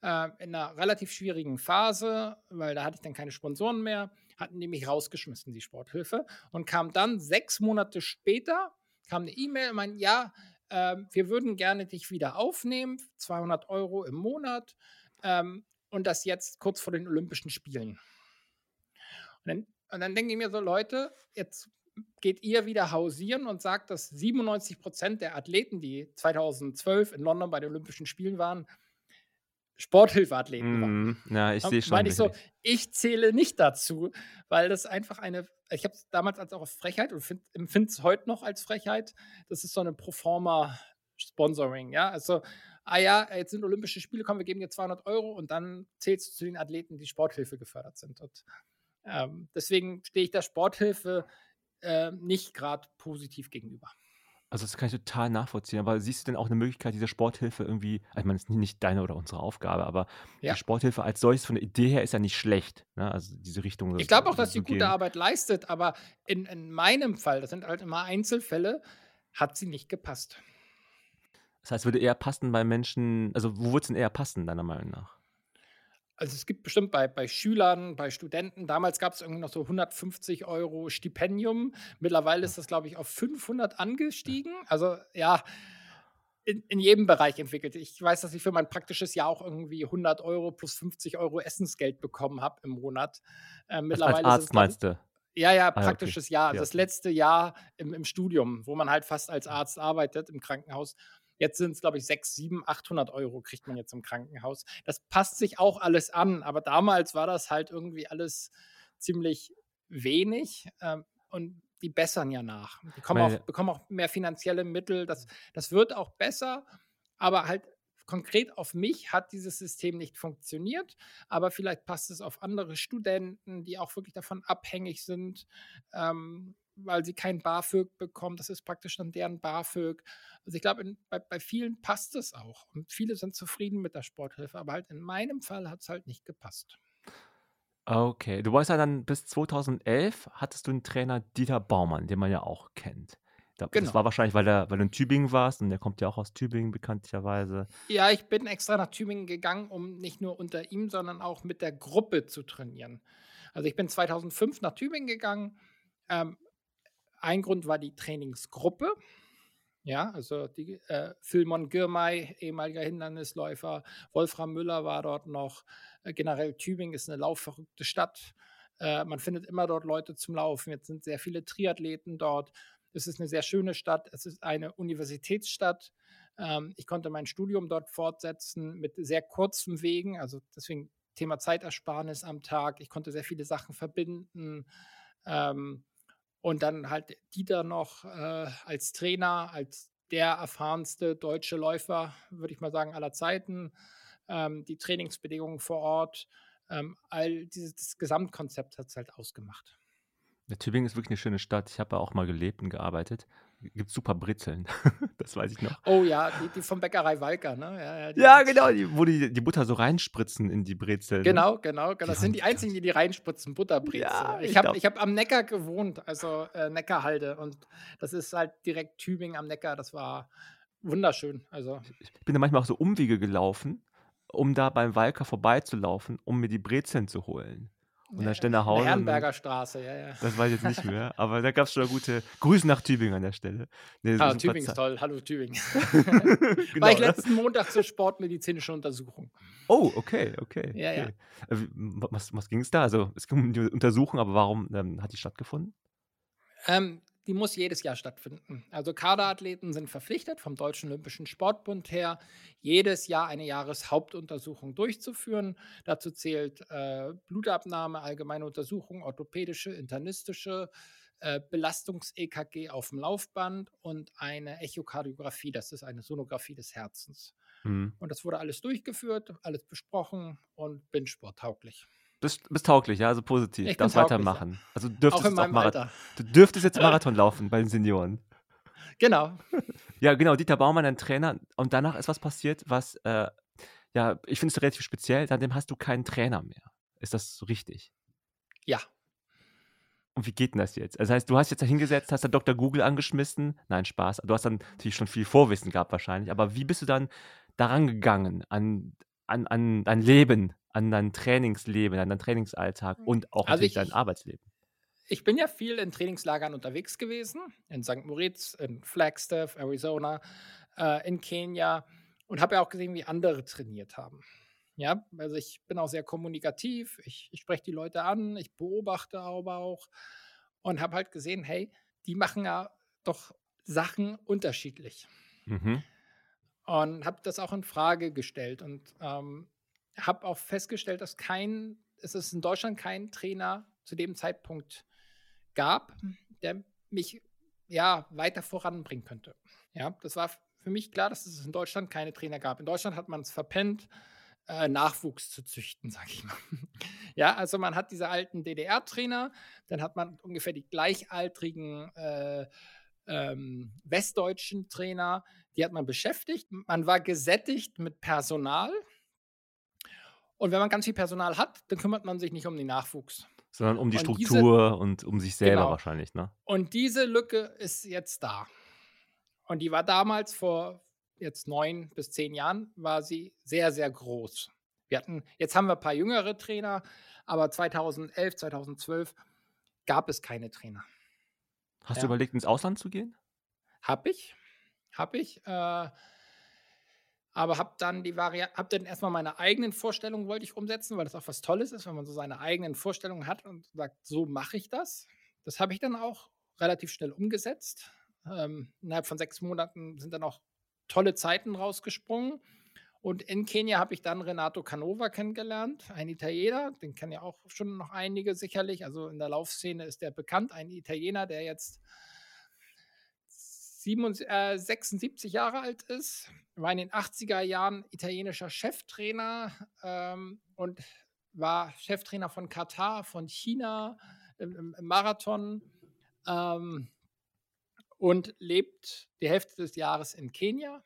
äh, in einer relativ schwierigen Phase, weil da hatte ich dann keine Sponsoren mehr, hatten die mich rausgeschmissen, die Sporthilfe. Und kam dann sechs Monate später, kam eine E-Mail und meinte, ja, äh, wir würden gerne dich wieder aufnehmen, 200 Euro im Monat. Ähm, und das jetzt kurz vor den Olympischen Spielen. Und dann, und dann denke ich mir so, Leute, jetzt geht ihr wieder hausieren und sagt, dass 97 Prozent der Athleten, die 2012 in London bei den Olympischen Spielen waren, Sporthilfeathleten. Mm, ja, ich sehe schon. Meine ich so, ich zähle nicht dazu, weil das einfach eine, ich habe es damals als auch Frechheit und empfinde es heute noch als Frechheit. Das ist so eine Proforma Sponsoring, ja. Also, ah ja, jetzt sind Olympische Spiele, komm, wir geben dir 200 Euro und dann zählst du zu den Athleten, die Sporthilfe gefördert sind. Und ähm, deswegen stehe ich der Sporthilfe äh, nicht gerade positiv gegenüber. Also das kann ich total nachvollziehen. Aber siehst du denn auch eine Möglichkeit, diese Sporthilfe irgendwie, also ich meine, es ist nicht deine oder unsere Aufgabe, aber ja. die Sporthilfe als solches von der Idee her ist ja nicht schlecht. Ne? Also diese Richtung. Ich glaube auch, dass sie gute gehen. Arbeit leistet, aber in, in meinem Fall, das sind halt immer Einzelfälle, hat sie nicht gepasst. Das heißt, würde eher passen bei Menschen, also wo würde es denn eher passen, deiner Meinung nach? Also es gibt bestimmt bei, bei Schülern, bei Studenten, damals gab es irgendwie noch so 150 Euro Stipendium. Mittlerweile ist das, glaube ich, auf 500 angestiegen. Also ja, in, in jedem Bereich entwickelt. Ich weiß, dass ich für mein praktisches Jahr auch irgendwie 100 Euro plus 50 Euro Essensgeld bekommen habe im Monat. Äh, mittlerweile als Arzt meinst du? Ja, ja, praktisches ah, okay. Jahr. Also ja. Das letzte Jahr im, im Studium, wo man halt fast als Arzt arbeitet im Krankenhaus. Jetzt sind es, glaube ich, 6, 7, 800 Euro kriegt man jetzt im Krankenhaus. Das passt sich auch alles an, aber damals war das halt irgendwie alles ziemlich wenig ähm, und die bessern ja nach. Die auch, bekommen auch mehr finanzielle Mittel. Das, das wird auch besser, aber halt konkret auf mich hat dieses System nicht funktioniert, aber vielleicht passt es auf andere Studenten, die auch wirklich davon abhängig sind. Ähm, weil sie kein BAföG bekommen. Das ist praktisch dann deren BAföG. Also ich glaube, bei, bei vielen passt es auch. Und viele sind zufrieden mit der Sporthilfe. Aber halt in meinem Fall hat es halt nicht gepasst. Okay, du warst ja dann bis 2011 hattest du einen Trainer Dieter Baumann, den man ja auch kennt. Das genau. war wahrscheinlich, weil, der, weil du in Tübingen warst und der kommt ja auch aus Tübingen bekanntlicherweise. Ja, ich bin extra nach Tübingen gegangen, um nicht nur unter ihm, sondern auch mit der Gruppe zu trainieren. Also ich bin 2005 nach Tübingen gegangen, ähm, ein Grund war die Trainingsgruppe. Ja, also die äh, Philmon Girmay, ehemaliger Hindernisläufer, Wolfram Müller war dort noch. Äh, generell Tübingen ist eine laufverrückte Stadt. Äh, man findet immer dort Leute zum Laufen. Jetzt sind sehr viele Triathleten dort. Es ist eine sehr schöne Stadt. Es ist eine Universitätsstadt. Ähm, ich konnte mein Studium dort fortsetzen mit sehr kurzen Wegen. Also deswegen Thema Zeitersparnis am Tag. Ich konnte sehr viele Sachen verbinden. Ähm, und dann halt Dieter noch äh, als Trainer, als der erfahrenste deutsche Läufer, würde ich mal sagen, aller Zeiten. Ähm, die Trainingsbedingungen vor Ort, ähm, all dieses Gesamtkonzept hat es halt ausgemacht. Ja, Tübingen ist wirklich eine schöne Stadt. Ich habe auch mal gelebt und gearbeitet gibt super Brezeln. *laughs* das weiß ich noch. Oh ja, die, die vom Bäckerei Walker, ne? Ja, ja, ja genau, die, wo die die Butter so reinspritzen in die Brezeln. Genau, genau, genau. Das sind die einzigen, die die reinspritzen, Butterbrezel. Ja, ich habe hab am Neckar gewohnt, also äh, Neckarhalde. Und das ist halt direkt Tübingen am Neckar. Das war wunderschön. Also. Ich bin da manchmal auch so Umwege gelaufen, um da beim Walker vorbeizulaufen, um mir die Brezeln zu holen. Und dann schnell nach Hause. Herrenberger Straße, ja, ja. Das weiß ich jetzt nicht mehr. Aber da gab es schon gute Grüße nach Tübingen an der Stelle. Nee, ah, Tübingen ist toll. Hallo Tübingen. *laughs* *laughs* genau, War ich ne? letzten Montag zur sportmedizinischen Untersuchung. Oh, okay, okay. Ja, okay. ja. Äh, was, was ging es da? Also, es ging um die Untersuchung, aber warum ähm, hat die stattgefunden? Ähm, die muss jedes Jahr stattfinden. Also Kaderathleten sind verpflichtet, vom Deutschen Olympischen Sportbund her, jedes Jahr eine Jahreshauptuntersuchung durchzuführen. Dazu zählt äh, Blutabnahme, allgemeine Untersuchung, orthopädische, internistische, äh, Belastungs-EKG auf dem Laufband und eine Echokardiographie, das ist eine Sonographie des Herzens. Mhm. Und das wurde alles durchgeführt, alles besprochen und bin sporttauglich. Bist, bist tauglich, ja, also positiv. Ich darfst weitermachen. Also du dürftest auch, auch Marathon. Du dürftest jetzt Marathon laufen bei den Senioren. Genau. Ja, genau, Dieter Baumann, ein Trainer. Und danach ist was passiert, was, äh, ja, ich finde es relativ speziell. Seitdem hast du keinen Trainer mehr. Ist das so richtig? Ja. Und wie geht denn das jetzt? Das heißt, du hast jetzt da hingesetzt, hast da Dr. Google angeschmissen. Nein, Spaß. Du hast dann natürlich schon viel Vorwissen gehabt wahrscheinlich. Aber wie bist du dann daran gegangen an, an, an dein Leben, an dein Trainingsleben, an deinen Trainingsalltag hm. und auch also natürlich ich, dein Arbeitsleben? Ich bin ja viel in Trainingslagern unterwegs gewesen, in St. Moritz, in Flagstaff, Arizona, äh, in Kenia und habe ja auch gesehen, wie andere trainiert haben. Ja, also ich bin auch sehr kommunikativ, ich, ich spreche die Leute an, ich beobachte aber auch und habe halt gesehen, hey, die machen ja doch Sachen unterschiedlich. Mhm. Und habe das auch in Frage gestellt und ähm, habe auch festgestellt, dass kein, es ist in Deutschland kein Trainer zu dem Zeitpunkt gab, der mich ja weiter voranbringen könnte. Ja, das war für mich klar, dass es in Deutschland keine Trainer gab. In Deutschland hat man es verpennt, äh, Nachwuchs zu züchten, *laughs* sage ich mal. ja, also man hat diese alten DDR-Trainer, dann hat man ungefähr die gleichaltrigen äh, ähm, westdeutschen Trainer, die hat man beschäftigt. Man war gesättigt mit Personal. Und wenn man ganz viel Personal hat, dann kümmert man sich nicht um den Nachwuchs. Sondern um die und Struktur diese, und um sich selber genau. wahrscheinlich, ne? Und diese Lücke ist jetzt da. Und die war damals vor jetzt neun bis zehn Jahren, war sie sehr, sehr groß. Wir hatten, jetzt haben wir ein paar jüngere Trainer, aber 2011, 2012 gab es keine Trainer. Hast ja. du überlegt, ins Ausland zu gehen? Hab ich. Hab ich. Äh, aber habe dann die Variante, habe dann erstmal meine eigenen Vorstellungen wollte ich umsetzen, weil das auch was Tolles ist, wenn man so seine eigenen Vorstellungen hat und sagt, so mache ich das. Das habe ich dann auch relativ schnell umgesetzt. Ähm, innerhalb von sechs Monaten sind dann auch tolle Zeiten rausgesprungen. Und in Kenia habe ich dann Renato Canova kennengelernt, ein Italiener, den kennen ja auch schon noch einige sicherlich. Also in der Laufszene ist der bekannt, ein Italiener, der jetzt 76 äh, Jahre alt ist, war in den 80er Jahren italienischer Cheftrainer ähm, und war Cheftrainer von Katar, von China im, im Marathon ähm, und lebt die Hälfte des Jahres in Kenia.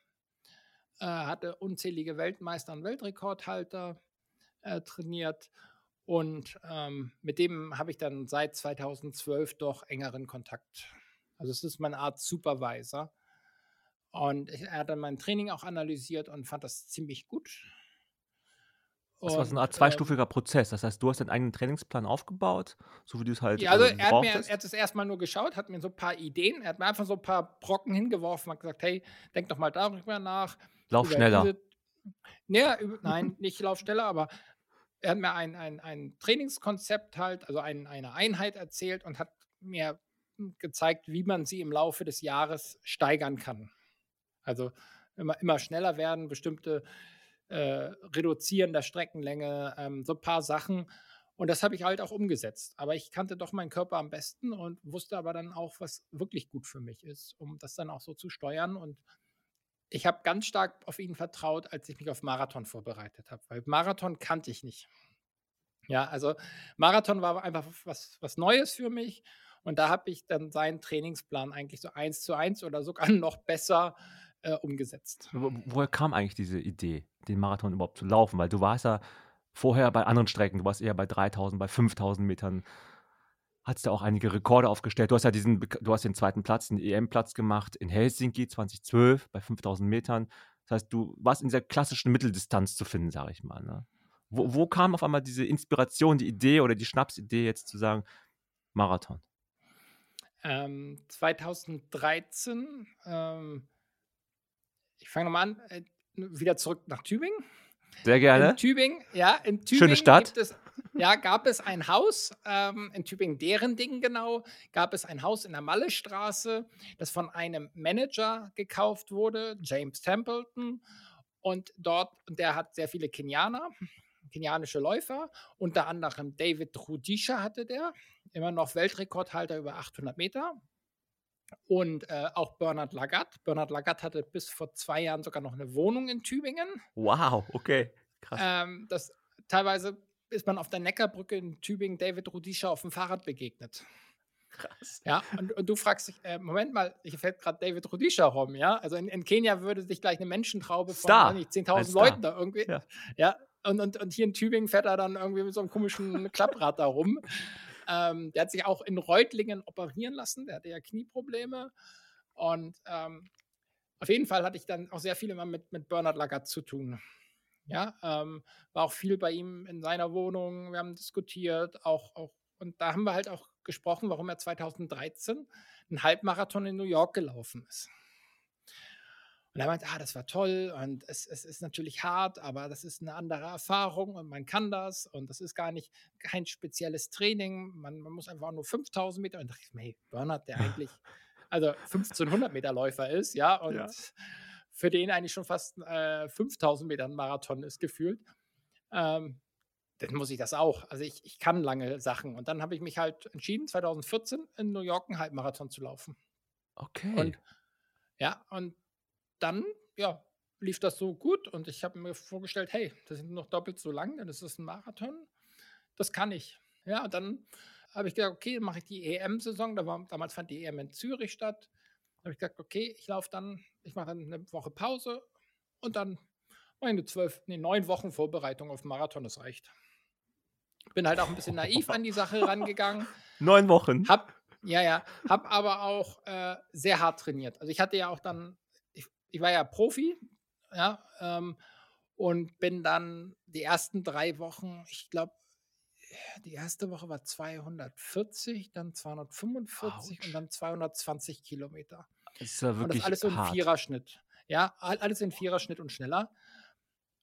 Äh, hatte unzählige Weltmeister und Weltrekordhalter äh, trainiert und ähm, mit dem habe ich dann seit 2012 doch engeren Kontakt also es ist meine Art Supervisor. Und er hat dann mein Training auch analysiert und fand das ziemlich gut. Das war so eine Art zweistufiger ähm, Prozess. Das heißt, du hast deinen eigenen Trainingsplan aufgebaut, so wie du es halt. Ja, also äh, er, hat mir, er hat es erstmal nur geschaut, hat mir so ein paar Ideen, er hat mir einfach so ein paar Brocken hingeworfen, hat gesagt, hey, denk doch mal darüber nach. Lauf schneller. Diese, ja, nein, nicht lauf schneller, aber er hat mir ein, ein, ein Trainingskonzept halt, also ein, eine Einheit erzählt und hat mir gezeigt, wie man sie im Laufe des Jahres steigern kann. Also immer, immer schneller werden, bestimmte äh, Reduzieren der Streckenlänge, ähm, so ein paar Sachen. Und das habe ich halt auch umgesetzt. Aber ich kannte doch meinen Körper am besten und wusste aber dann auch, was wirklich gut für mich ist, um das dann auch so zu steuern. Und ich habe ganz stark auf ihn vertraut, als ich mich auf Marathon vorbereitet habe, weil Marathon kannte ich nicht. Ja, also Marathon war einfach was, was Neues für mich. Und da habe ich dann seinen Trainingsplan eigentlich so eins zu eins oder sogar *laughs* noch besser äh, umgesetzt. Wo, woher kam eigentlich diese Idee, den Marathon überhaupt zu laufen? Weil du warst ja vorher bei anderen Strecken, du warst eher bei 3000, bei 5000 Metern, hast du auch einige Rekorde aufgestellt. Du hast ja diesen, du hast den zweiten Platz, den EM-Platz gemacht in Helsinki 2012 bei 5000 Metern. Das heißt, du warst in dieser klassischen Mitteldistanz zu finden, sage ich mal. Ne? Wo, wo kam auf einmal diese Inspiration, die Idee oder die Schnapsidee jetzt zu sagen, Marathon? Ähm, 2013, ähm, ich fange nochmal an, äh, wieder zurück nach Tübingen. Sehr gerne. In Tübingen, ja, in Tübingen Schöne Stadt. es ja, gab es ein Haus ähm, in Tübingen, deren Ding genau, gab es ein Haus in der Mallestraße, das von einem Manager gekauft wurde, James Templeton. Und dort, der hat sehr viele Kenianer, kenianische Läufer, unter anderem David Rudisha hatte der, immer noch Weltrekordhalter über 800 Meter. Und äh, auch Bernhard Lagat. Bernhard Lagat hatte bis vor zwei Jahren sogar noch eine Wohnung in Tübingen. Wow, okay. Krass. Ähm, das, teilweise ist man auf der Neckarbrücke in Tübingen David Rudisha auf dem Fahrrad begegnet. Krass. Ja, und, und du fragst dich, äh, Moment mal, hier fährt gerade David Rudisha rum, ja? Also in, in, Kenia würde sich gleich eine Menschentraube von 10.000 Leuten da irgendwie. Ja. ja und, und, und hier in Tübingen fährt er dann irgendwie mit so einem komischen *laughs* Klapprad da rum. Ähm, der hat sich auch in Reutlingen operieren lassen, der hatte ja Knieprobleme. Und ähm, auf jeden Fall hatte ich dann auch sehr viel immer mit, mit Bernhard Lagat zu tun. Ja, ähm, war auch viel bei ihm in seiner Wohnung. Wir haben diskutiert, auch, auch, und da haben wir halt auch gesprochen, warum er 2013 einen Halbmarathon in New York gelaufen ist. Und er meinte, ah, das war toll und es, es, ist natürlich hart, aber das ist eine andere Erfahrung und man kann das und das ist gar nicht kein spezielles Training. Man, man muss einfach nur 5000 Meter. Und da dachte ich, hey, Bernhard, der *laughs* eigentlich also 1500 Meter Läufer ist, ja, und ja für den eigentlich schon fast äh, 5000 Meter Marathon ist gefühlt. Ähm, dann muss ich das auch. Also ich, ich kann lange Sachen. Und dann habe ich mich halt entschieden, 2014 in New York einen Halbmarathon zu laufen. Okay. Und ja, und dann, ja, lief das so gut und ich habe mir vorgestellt, hey, das sind noch doppelt so lang, ist es ein Marathon. Das kann ich. Ja, dann habe ich gedacht, okay, mache ich die EM-Saison. Da war, damals fand die EM in Zürich statt habe ich gesagt, okay, ich laufe dann, ich mache dann eine Woche Pause und dann meine zwölf, nee, neun Wochen Vorbereitung auf Marathon, das reicht. Bin halt auch ein bisschen naiv an die Sache *laughs* rangegangen. Neun Wochen. Hab, ja, ja, hab aber auch äh, sehr hart trainiert. Also ich hatte ja auch dann, ich, war ja Profi, ja, ähm, und bin dann die ersten drei Wochen, ich glaube, die erste Woche war 240, dann 245 Ouch. und dann 220 Kilometer. Ist ja wirklich und das alles so ein Viererschnitt. Ja, alles in Viererschnitt und schneller.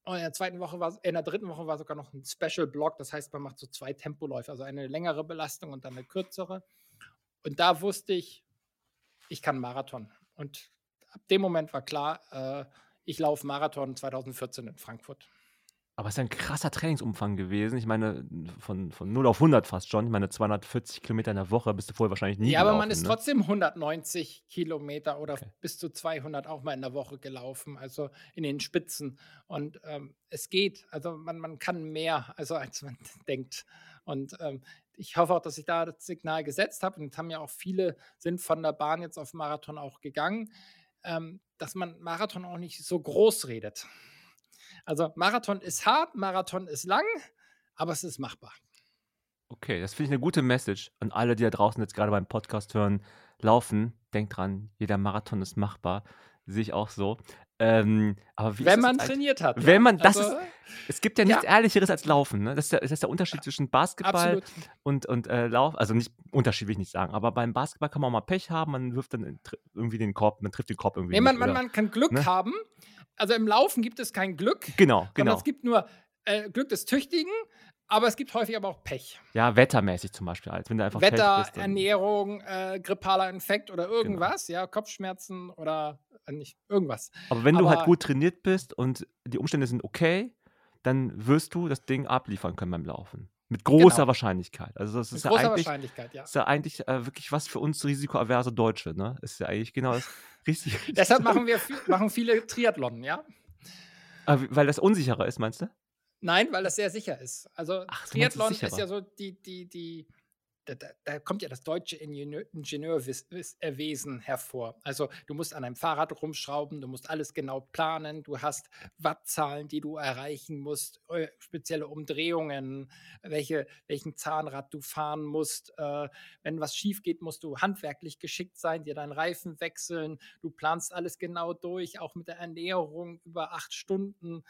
Und in der zweiten Woche war, in der dritten Woche war sogar noch ein Special Block. Das heißt, man macht so zwei Tempoläufe, also eine längere Belastung und dann eine kürzere. Und da wusste ich, ich kann Marathon. Und ab dem Moment war klar, äh, ich laufe Marathon 2014 in Frankfurt. Aber es ist ein krasser Trainingsumfang gewesen. Ich meine, von, von 0 auf 100 fast schon. Ich meine, 240 Kilometer in der Woche bist du vorher wahrscheinlich nie Ja, aber man ist ne? trotzdem 190 Kilometer oder okay. bis zu 200 auch mal in der Woche gelaufen, also in den Spitzen. Und ähm, es geht. Also man, man kann mehr, also als man *laughs* denkt. Und ähm, ich hoffe auch, dass ich da das Signal gesetzt habe. Und haben ja auch viele, sind von der Bahn jetzt auf Marathon auch gegangen, ähm, dass man Marathon auch nicht so groß redet. Also Marathon ist hart, Marathon ist lang, aber es ist machbar. Okay, das finde ich eine gute Message an alle, die da draußen jetzt gerade beim Podcast hören, laufen. Denkt dran, jeder Marathon ist machbar. Sehe ich auch so. Ähm, aber wenn man trainiert hat. Wenn man, das also, ist, es gibt ja nichts ja. Ehrlicheres als Laufen. Ne? Das, ist der, das ist der Unterschied zwischen Basketball Absolut. und, und äh, Lauf. Also nicht Unterschied will ich nicht sagen, aber beim Basketball kann man auch mal Pech haben. Man wirft dann irgendwie den Korb, man trifft den Korb irgendwie. Nee, man, man, man kann Glück ne? haben, also im Laufen gibt es kein Glück. Genau, genau. es gibt nur äh, Glück des Tüchtigen, aber es gibt häufig aber auch Pech. Ja, wettermäßig zum Beispiel, als wenn du einfach Wetter, bist, Ernährung, äh, grippaler Infekt oder genau. irgendwas, genau. ja, Kopfschmerzen oder äh, nicht irgendwas. Aber wenn aber, du halt gut trainiert bist und die Umstände sind okay, dann wirst du das Ding abliefern können beim Laufen. Mit großer genau. Wahrscheinlichkeit. Also das ist Mit ja eigentlich, Wahrscheinlichkeit, ja. Ist ja eigentlich äh, wirklich was für uns risikoaverse Deutsche, ne? Ist ja eigentlich genau das *laughs* richtig. Deshalb machen wir machen viele Triathlon, ja. Weil das unsicherer ist, meinst du? Nein, weil das sehr sicher ist. Also Ach, Triathlon ist ja so die, die, die, da, da, kommt ja das deutsche Ingenieurwesen hervor. Also du musst an einem Fahrrad rumschrauben, du musst alles genau planen, du hast Wattzahlen, die du erreichen musst, äh, spezielle Umdrehungen, welche, welchen Zahnrad du fahren musst. Äh, wenn was schief geht, musst du handwerklich geschickt sein, dir deinen Reifen wechseln. Du planst alles genau durch, auch mit der Ernährung über acht Stunden.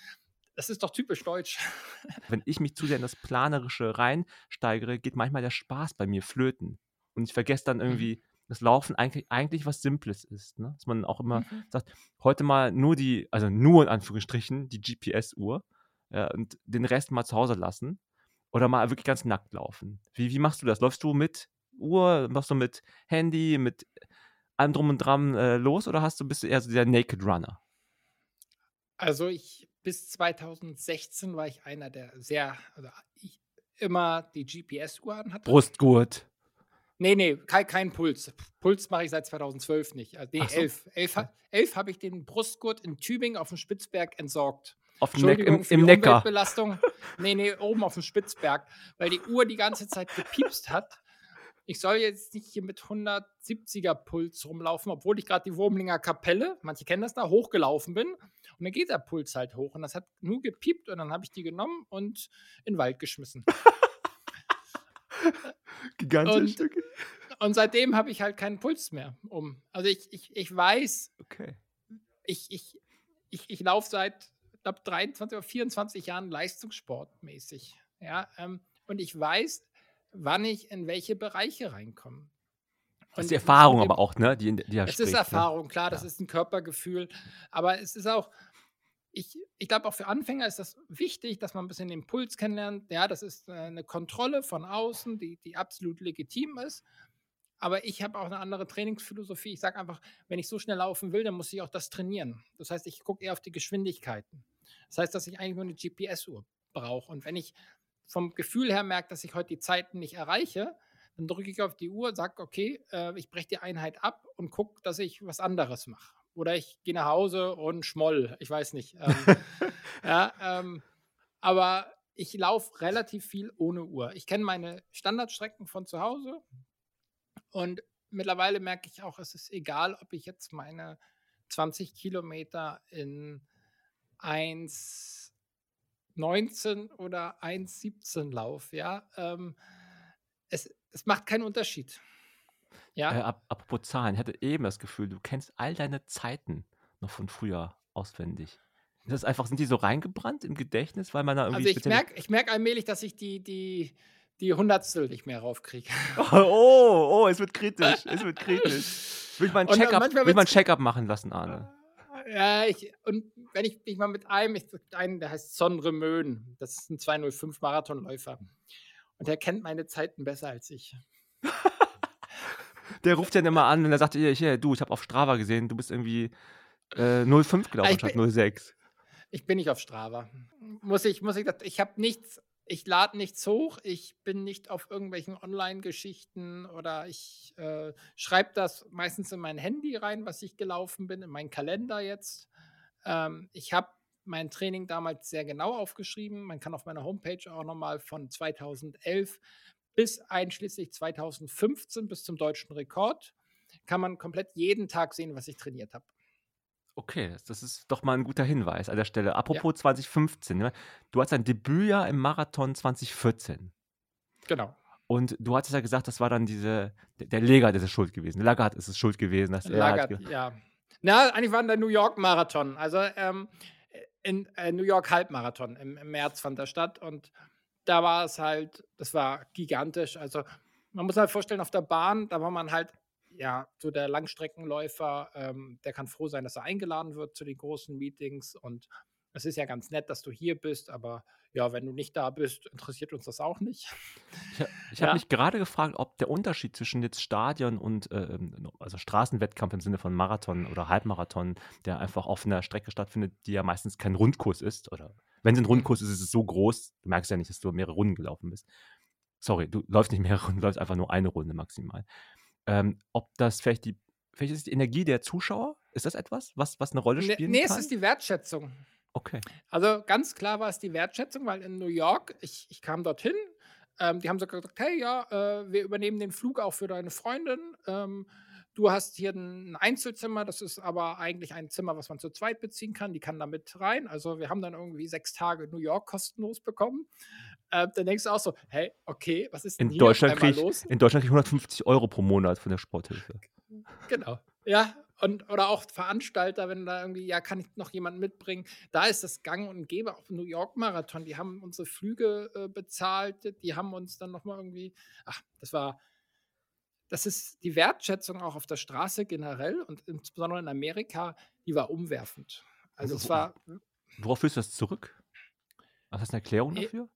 Das ist doch typisch deutsch. *laughs* Wenn ich mich zu sehr in das Planerische reinsteigere, geht manchmal der Spaß bei mir flöten. Und ich vergesse dann mhm. irgendwie, dass Laufen eigentlich, eigentlich was Simples ist. Ne? Dass man auch immer mhm. sagt, heute mal nur die, also nur in Anführungsstrichen, die GPS-Uhr ja, und den Rest mal zu Hause lassen. Oder mal wirklich ganz nackt laufen? Wie, wie machst du das? Läufst du mit Uhr, machst du mit Handy, mit allem drum und dran äh, los oder hast du bist du eher so der Naked Runner? Also ich bis 2016 war ich einer, der sehr, also ich immer die GPS-Uhr anhatte. Brustgurt. Nee, nee, kein, kein Puls. Puls mache ich seit 2012 nicht. Also, nee, Ach so. 11. 11, ha- 11 habe ich den Brustgurt in Tübingen auf dem Spitzberg entsorgt. Auf dem Neck, im, im Neckar. Umweltbelastung. Nee, nee, oben auf dem Spitzberg, weil die Uhr die ganze Zeit gepiepst hat. Ich soll jetzt nicht hier mit 170er Puls rumlaufen, obwohl ich gerade die Wurmlinger Kapelle, manche kennen das da, hochgelaufen bin. Und dann geht der Puls halt hoch. Und das hat nur gepiept und dann habe ich die genommen und in den Wald geschmissen. *laughs* Gigantisch. Und- Und seitdem habe ich halt keinen Puls mehr um. Also ich, ich, ich weiß, okay. ich, ich, ich, ich laufe seit glaube 23 oder 24 Jahren leistungssportmäßig. Ja, ähm, und ich weiß, wann ich in welche Bereiche reinkomme. Das ist Und die Erfahrung aber auch, ne? Die, die Es spricht, ist Erfahrung, klar, das Ja. ist ein Körpergefühl. Aber es ist auch, ich, ich glaube, auch für Anfänger ist das wichtig, dass man ein bisschen den Puls kennenlernt. Ja, das ist äh, eine Kontrolle von außen, die, die absolut legitim ist. Aber ich habe auch eine andere Trainingsphilosophie. Ich sage einfach, wenn ich so schnell laufen will, dann muss ich auch das trainieren. Das heißt, ich gucke eher auf die Geschwindigkeiten. Das heißt, dass ich eigentlich nur eine GPS-Uhr brauche. Und wenn ich vom Gefühl her merke, dass ich heute die Zeiten nicht erreiche, dann drücke ich auf die Uhr, sage, okay, äh, ich breche die Einheit ab und gucke, dass ich was anderes mache. Oder ich gehe nach Hause und schmoll. Ich weiß nicht. Ähm, *laughs* ja, ähm, aber ich laufe relativ viel ohne Uhr. Ich kenne meine Standardstrecken von zu Hause und mittlerweile merke ich auch, es ist egal, ob ich jetzt meine 20 Kilometer in 1,19 oder 1,17 laufe. Ja, ähm, es, es macht keinen Unterschied. Ja, Äh, ap apropos Zahlen, ich hatte eben das Gefühl, du kennst all deine Zeiten noch von früher auswendig. Ist das einfach, sind die so reingebrannt im Gedächtnis, weil man da irgendwie also ich merke ich merk allmählich, dass ich die, die, die Hundertstel nicht mehr raufkriege. *laughs* Oh, oh, es wird kritisch, es wird kritisch. Will ich mal ein Und, äh, Check-up Check-up machen lassen, Arne? Ja, ich, und wenn ich mich mal mit einem, ich, einen, der heißt Sondre Möhn, das ist ein 205 Marathonläufer. Und der kennt meine Zeiten besser als ich. *laughs* Der ruft dann immer an und er sagt, hier, hier, du, ich habe auf Strava gesehen, du bist irgendwie äh, 05 gelaufen ich statt bin- 06. Ich bin nicht auf Strava. Muss ich, muss ich, ich habe nichts, ich lade nichts hoch, ich bin nicht auf irgendwelchen Online-Geschichten oder ich äh, schreibe das meistens in mein Handy rein, was ich gelaufen bin, in meinen Kalender jetzt. Ähm, ich habe mein Training damals sehr genau aufgeschrieben. Man kann auf meiner Homepage auch nochmal von 2011 bis einschließlich 2015 bis zum deutschen Rekord kann man komplett jeden Tag sehen, was ich trainiert habe. Okay, das, ist doch mal ein guter Hinweis an der Stelle. Apropos 2015, ne? du hast dein Debütjahr im Marathon 2014. Genau. Und du hattest ja gesagt, das war dann diese, der, der Legat ist es schuld gewesen. Lagat ist es schuld gewesen. Dass er halt ja. Na, eigentlich war der New York Marathon. Also ähm, in äh, New York Halbmarathon im, im März fand der statt und da war es halt, das war gigantisch. Also man muss halt vorstellen, auf der Bahn, da war man halt, ja, so der Langstreckenläufer, ähm, der kann froh sein, dass er eingeladen wird zu den großen Meetings und es ist ja ganz nett, dass du hier bist, aber ja, wenn du nicht da bist, interessiert uns das auch nicht. Ich, ha- *laughs* ich habe Ja. mich gerade gefragt, ob der Unterschied zwischen jetzt Stadion und ähm, also Straßenwettkampf im Sinne von Marathon oder Halbmarathon, der einfach auf einer Strecke stattfindet, die ja meistens kein Rundkurs ist, oder wenn es ein Rundkurs ist, ist es so groß, du merkst ja nicht, dass du mehrere Runden gelaufen bist. Sorry, du läufst nicht mehrere Runden, du läufst einfach nur eine Runde maximal. Ähm, ob das vielleicht die, vielleicht ist die Energie der Zuschauer? Ist das etwas, was, was eine Rolle Nee, spielen nee kann? es ist die Wertschätzung. Okay. Also ganz klar war es die Wertschätzung, weil in New York, ich, ich kam dorthin, ähm, die haben sogar gesagt, hey ja, äh, wir übernehmen den Flug auch für deine Freundin. Ähm, du hast hier ein Einzelzimmer, das ist aber eigentlich ein Zimmer, was man zu zweit beziehen kann, die kann da mit rein. Also wir haben dann irgendwie sechs Tage New York kostenlos bekommen. Äh, dann denkst du auch so, hey, okay, was ist denn In hier Deutschland kriege ich, los? in Deutschland krieg ich 150 Euro pro Monat von der Sporthilfe. Genau. Ja, und oder auch Veranstalter, wenn da irgendwie, ja, kann ich noch jemanden mitbringen? Da ist das Gang und Gäbe auf dem New York Marathon. Die haben unsere Flüge äh, bezahlt, die haben uns dann nochmal irgendwie, ach, das war, das ist die Wertschätzung auch auf der Straße generell und insbesondere in Amerika, die war umwerfend. Also es war, Worauf führst du das zurück? Hast du eine Erklärung dafür?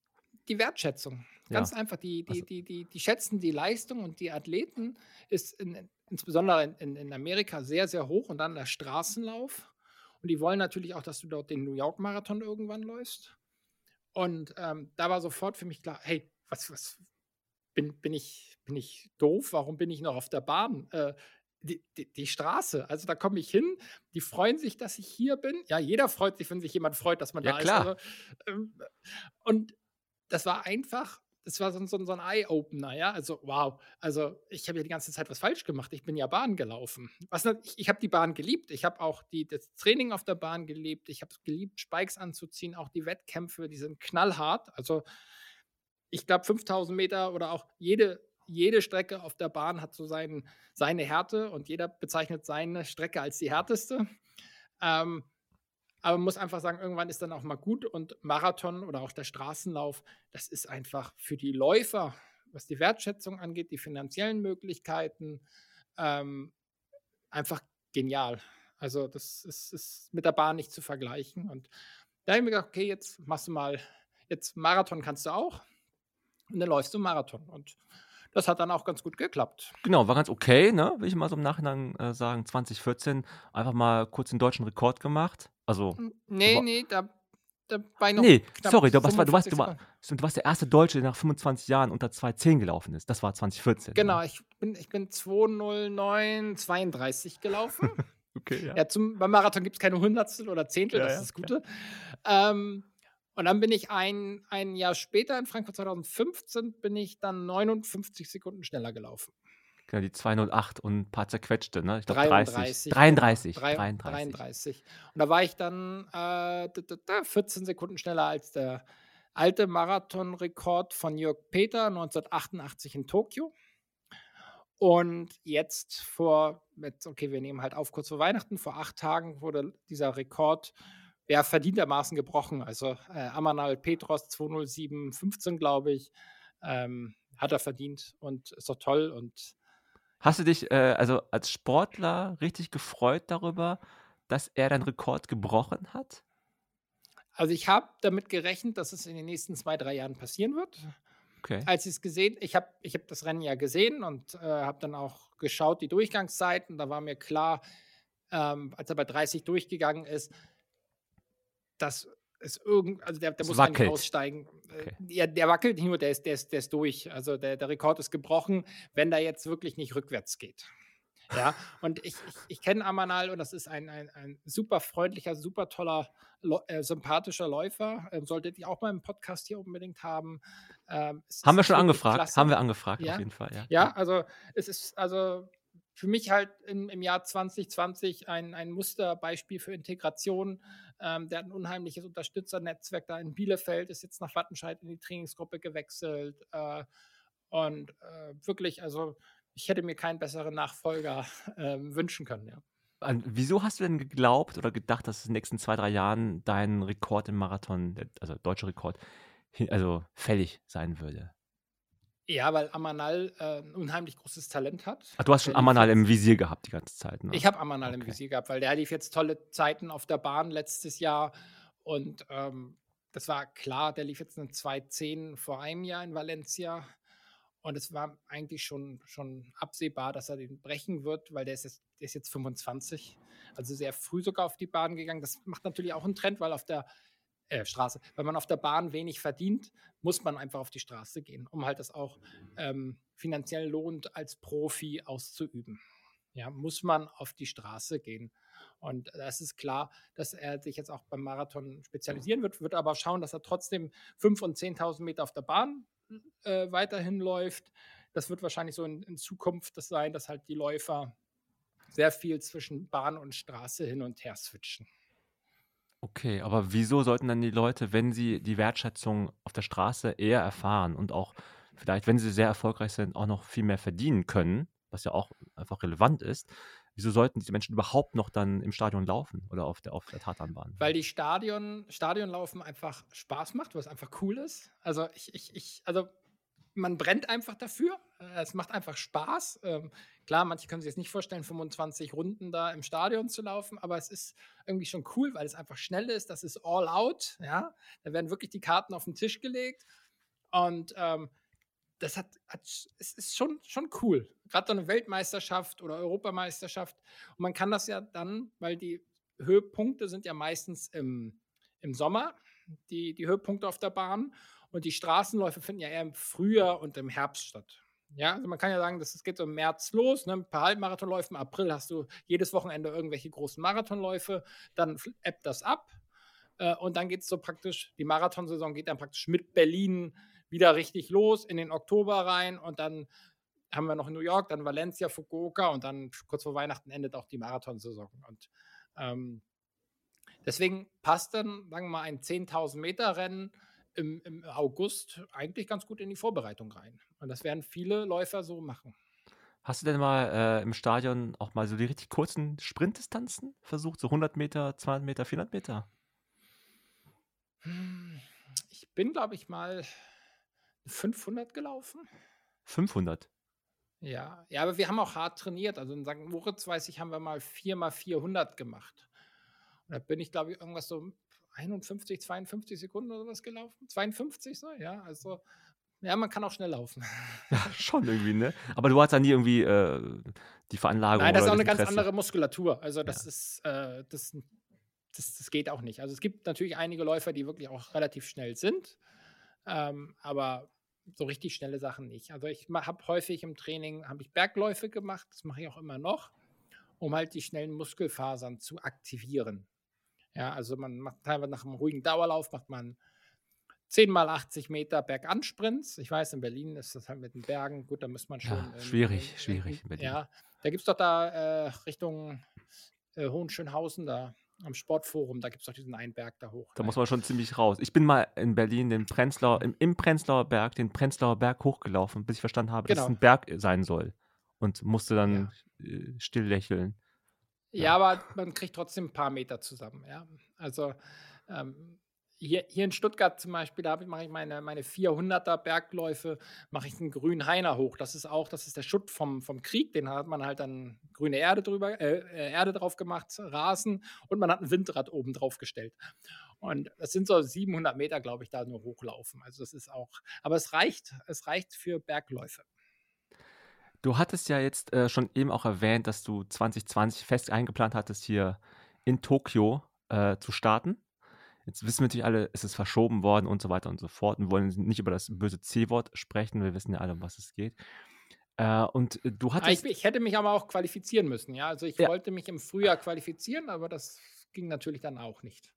die Wertschätzung. Ganz ja. einfach. Die, die, also. die, die, die schätzen die Leistung und die Athleten ist in, insbesondere in, in Amerika sehr, sehr hoch und dann der Straßenlauf. Und die wollen natürlich auch, dass du dort den New York Marathon irgendwann läufst. Und ähm, da war sofort für mich klar, hey, was, was bin, bin, ich, bin ich doof? Warum bin ich noch auf der Bahn? Äh, die, die, die, Straße. Also da komme ich hin, die freuen sich, dass ich hier bin. Ja, jeder freut sich, wenn sich jemand freut, dass man ja, da klar. ist. Also, ähm, und das war einfach, das war so, so, so ein Eye-Opener, ja. Also, wow. Also, ich habe ja die ganze Zeit was falsch gemacht. Ich bin ja Bahn gelaufen. Was, ich ich habe die Bahn geliebt. Ich habe auch die, das Training auf der Bahn geliebt. Ich habe es geliebt, Spikes anzuziehen. Auch die Wettkämpfe, die sind knallhart. Also, ich glaube, 5000 Meter oder auch jede jede Strecke auf der Bahn hat so sein, seine Härte und jeder bezeichnet seine Strecke als die härteste. Ähm, aber man muss einfach sagen, irgendwann ist dann auch mal gut und Marathon oder auch der Straßenlauf, das ist einfach für die Läufer, was die Wertschätzung angeht, die finanziellen Möglichkeiten, ähm, einfach genial. Also das ist, ist, mit der Bahn nicht zu vergleichen. Und da habe ich mir gedacht, okay, jetzt machst du mal, jetzt Marathon kannst du auch und dann läufst du Marathon. Und das hat dann auch ganz gut geklappt. Genau, war ganz okay, ne? Will ich mal so im Nachhinein äh, sagen. 2014 einfach mal kurz den deutschen Rekord gemacht. Also. Nee, nee, da, da war noch. Nee, sorry, du, was, du, warst, du, war, du warst der erste Deutsche, der nach 25 Jahren unter 2,10 gelaufen ist. Das war 2014. Genau, ne? ich bin, ich bin 209,32 gelaufen. *laughs* okay, ja. ja zum, beim Marathon gibt es keine Hundertstel oder Zehntel, ja, das ist das Gute. Ähm, und dann bin ich ein, ein Jahr später in Frankfurt 2015 bin ich dann 59 Sekunden schneller gelaufen. Genau, die 208 und ein paar zerquetschte, ne? Ich glaube 33. 33, 33. 33. Und da war ich dann äh, 14 Sekunden schneller als der alte Marathonrekord von Jörg Peter 1988 in Tokio. Und jetzt vor, okay, wir nehmen halt auf kurz vor Weihnachten, vor acht Tagen wurde dieser Rekord ja, verdientermaßen gebrochen. Also äh, Amanal Petros 207,15, glaube ich, ähm, hat er verdient und ist doch toll. Und Hast du dich äh, also als Sportler richtig gefreut darüber, dass er deinen Rekord gebrochen hat? Also ich habe damit gerechnet, dass es in den nächsten zwei, drei Jahren passieren wird. Okay. Als ich es gesehen, ich habe ich hab das Rennen ja gesehen und äh, habe dann auch geschaut, die Durchgangszeiten. Da war mir klar, ähm, als er bei 30 durchgegangen ist, dass es irgend, also der, der muss wackelt. eigentlich aussteigen. Äh, okay. Ja, der wackelt nicht nur, der ist, der ist, der ist durch. Also der, der Rekord ist gebrochen, wenn da jetzt wirklich nicht rückwärts geht. Ja, *laughs* und ich, ich, ich kenne Amanal und das ist ein, ein, ein super freundlicher, super toller, äh, sympathischer Läufer. Ähm, solltet ihr auch mal im Podcast hier unbedingt haben. Ähm, haben wir schon angefragt, klasse. haben wir angefragt ja? auf jeden Fall. Ja. ja, also es ist, also für mich halt im, im Jahr 2020 ein, ein Musterbeispiel für Integration. Ähm, der hat ein unheimliches Unterstützernetzwerk da in Bielefeld, ist jetzt nach Wattenscheid in die Trainingsgruppe gewechselt. Äh, und äh, wirklich, also ich hätte mir keinen besseren Nachfolger äh, wünschen können, ja. Wieso hast du denn geglaubt oder gedacht, dass in den nächsten zwei, drei Jahren dein Rekord im Marathon, also deutscher Rekord, also fällig sein würde? Ja, weil Amanal äh, ein unheimlich großes Talent hat. Ach, du hast schon Amanal im Visier gehabt die ganze Zeit, ne? Ich habe Amanal okay. im Visier gehabt, weil der lief jetzt tolle Zeiten auf der Bahn letztes Jahr und ähm, das war klar, der lief jetzt eine 2.10 vor einem Jahr in Valencia und es war eigentlich schon, schon absehbar, dass er den brechen wird, weil der ist, jetzt, der ist jetzt 25, also sehr früh sogar auf die Bahn gegangen. Das macht natürlich auch einen Trend, weil auf der äh, Straße, wenn man auf der Bahn wenig verdient, muss man einfach auf die Straße gehen, um halt das auch ähm, finanziell lohnt, als Profi auszuüben. Ja, muss man auf die Straße gehen. Und das ist klar, dass er sich jetzt auch beim Marathon spezialisieren wird, wird aber schauen, dass er trotzdem 5.000 und 10.000 Meter auf der Bahn äh, weiterhin läuft. Das wird wahrscheinlich so in, in Zukunft das sein, dass halt die Läufer sehr viel zwischen Bahn und Straße hin und her switchen. Okay, aber wieso sollten dann die Leute, wenn sie die Wertschätzung auf der Straße eher erfahren und auch vielleicht, wenn sie sehr erfolgreich sind, auch noch viel mehr verdienen können, was ja auch einfach relevant ist, wieso sollten diese Menschen überhaupt noch dann im Stadion laufen oder auf der, auf der Tatanbahn? Weil die Stadion, Stadionlaufen einfach Spaß macht, was einfach cool ist. Also ich, ich, ich, also man brennt einfach dafür. Äh, es macht einfach Spaß. Ähm, klar, manche können sich jetzt nicht vorstellen, 25 Runden da im Stadion zu laufen, aber es ist irgendwie schon cool, weil es einfach schnell ist. Das ist all out. Ja, da werden wirklich die Karten auf den Tisch gelegt. Und ähm, das hat, hat, es ist schon, schon cool. Gerade eine Weltmeisterschaft oder Europameisterschaft. Und man kann das ja dann, weil die Höhepunkte sind ja meistens im, im Sommer, die, die Höhepunkte auf der Bahn. Und die Straßenläufe finden ja eher im Frühjahr und im Herbst statt. Ja, also man kann ja sagen, das, geht so im März los, ne, ein paar Halbmarathonläufe. Im April hast du jedes Wochenende irgendwelche großen Marathonläufe. Dann ebbt das ab. Äh, und dann geht es so praktisch, die Marathonsaison geht dann praktisch mit Berlin wieder richtig los in den Oktober rein. Und dann haben wir noch New York, dann Valencia, Fukuoka und dann kurz vor Weihnachten endet auch die Marathonsaison. Und ähm, deswegen passt dann, sagen wir mal, ein 10.000 Meter Rennen im, im August eigentlich ganz gut in die Vorbereitung rein. Und das werden viele Läufer so machen. Hast du denn mal äh, im Stadion auch mal so die richtig kurzen Sprintdistanzen versucht? So 100 Meter, 200 Meter, 400 Meter? Hm, ich bin, glaube ich, mal 500 gelaufen. 500? Ja, ja, aber wir haben auch hart trainiert. Also in St. Moritz, weiß ich, haben wir mal 4 mal 400 gemacht. Und da bin ich, glaube ich, irgendwas so 51, 52 Sekunden oder sowas gelaufen. 52 so, ja. Also, ja, man kann auch schnell laufen. *laughs* Ja, schon irgendwie, ne? Aber du hast da nie irgendwie äh, die Veranlagung. Nein, das ist auch eine Interesse. ganz andere Muskulatur. Also, das ja. ist, äh, das, das, das geht auch nicht. Also, es gibt natürlich einige Läufer, die wirklich auch relativ schnell sind. Ähm, aber so richtig schnelle Sachen nicht. Also ich habe häufig im Training habe ich Bergläufe gemacht, das mache ich auch immer noch, um halt die schnellen Muskelfasern zu aktivieren. Ja, also man macht teilweise nach einem ruhigen Dauerlauf, macht man 10 mal 80 Meter Bergansprints. Ich weiß, in Berlin ist das halt mit den Bergen, gut, da muss man schon. Ja, schwierig, in, schwierig in Berlin. Ja, da gibt es doch da äh, Richtung äh, Hohenschönhausen, da am Sportforum, da gibt es doch diesen einen Berg da hoch. Da muss man schon ziemlich raus. Ich bin mal in Berlin den Prenzlauer, im, im Prenzlauer Berg, den Prenzlauer Berg hochgelaufen, bis ich verstanden habe, genau. dass es ein Berg sein soll. Und musste dann ja. Äh, still lächeln. Ja, aber man kriegt trotzdem ein paar Meter zusammen, ja. Also ähm, hier, hier in Stuttgart zum Beispiel, da mache ich meine, meine 400er Bergläufe, mache ich einen grünen Heiner hoch. Das ist auch, das ist der Schutt vom, vom Krieg, den hat man halt dann grüne Erde drüber, äh, äh Erde drauf gemacht, Rasen und man hat ein Windrad oben drauf gestellt. Und das sind so 700 Meter, glaube ich, da nur hochlaufen. Also das ist auch, aber es reicht, es reicht für Bergläufe. Du hattest ja jetzt äh, schon eben auch erwähnt, dass du 2020 fest eingeplant hattest, hier in Tokio äh, zu starten. Jetzt wissen wir natürlich alle, es ist verschoben worden und so weiter und so fort. Wir wollen nicht über das böse C-Wort sprechen, wir wissen ja alle, um was es geht. Äh, und äh, du ah, hattest. Ich, ich, hätte mich aber auch qualifizieren müssen, ja. Also ich ja. wollte mich im Frühjahr qualifizieren, aber das ging natürlich dann auch nicht.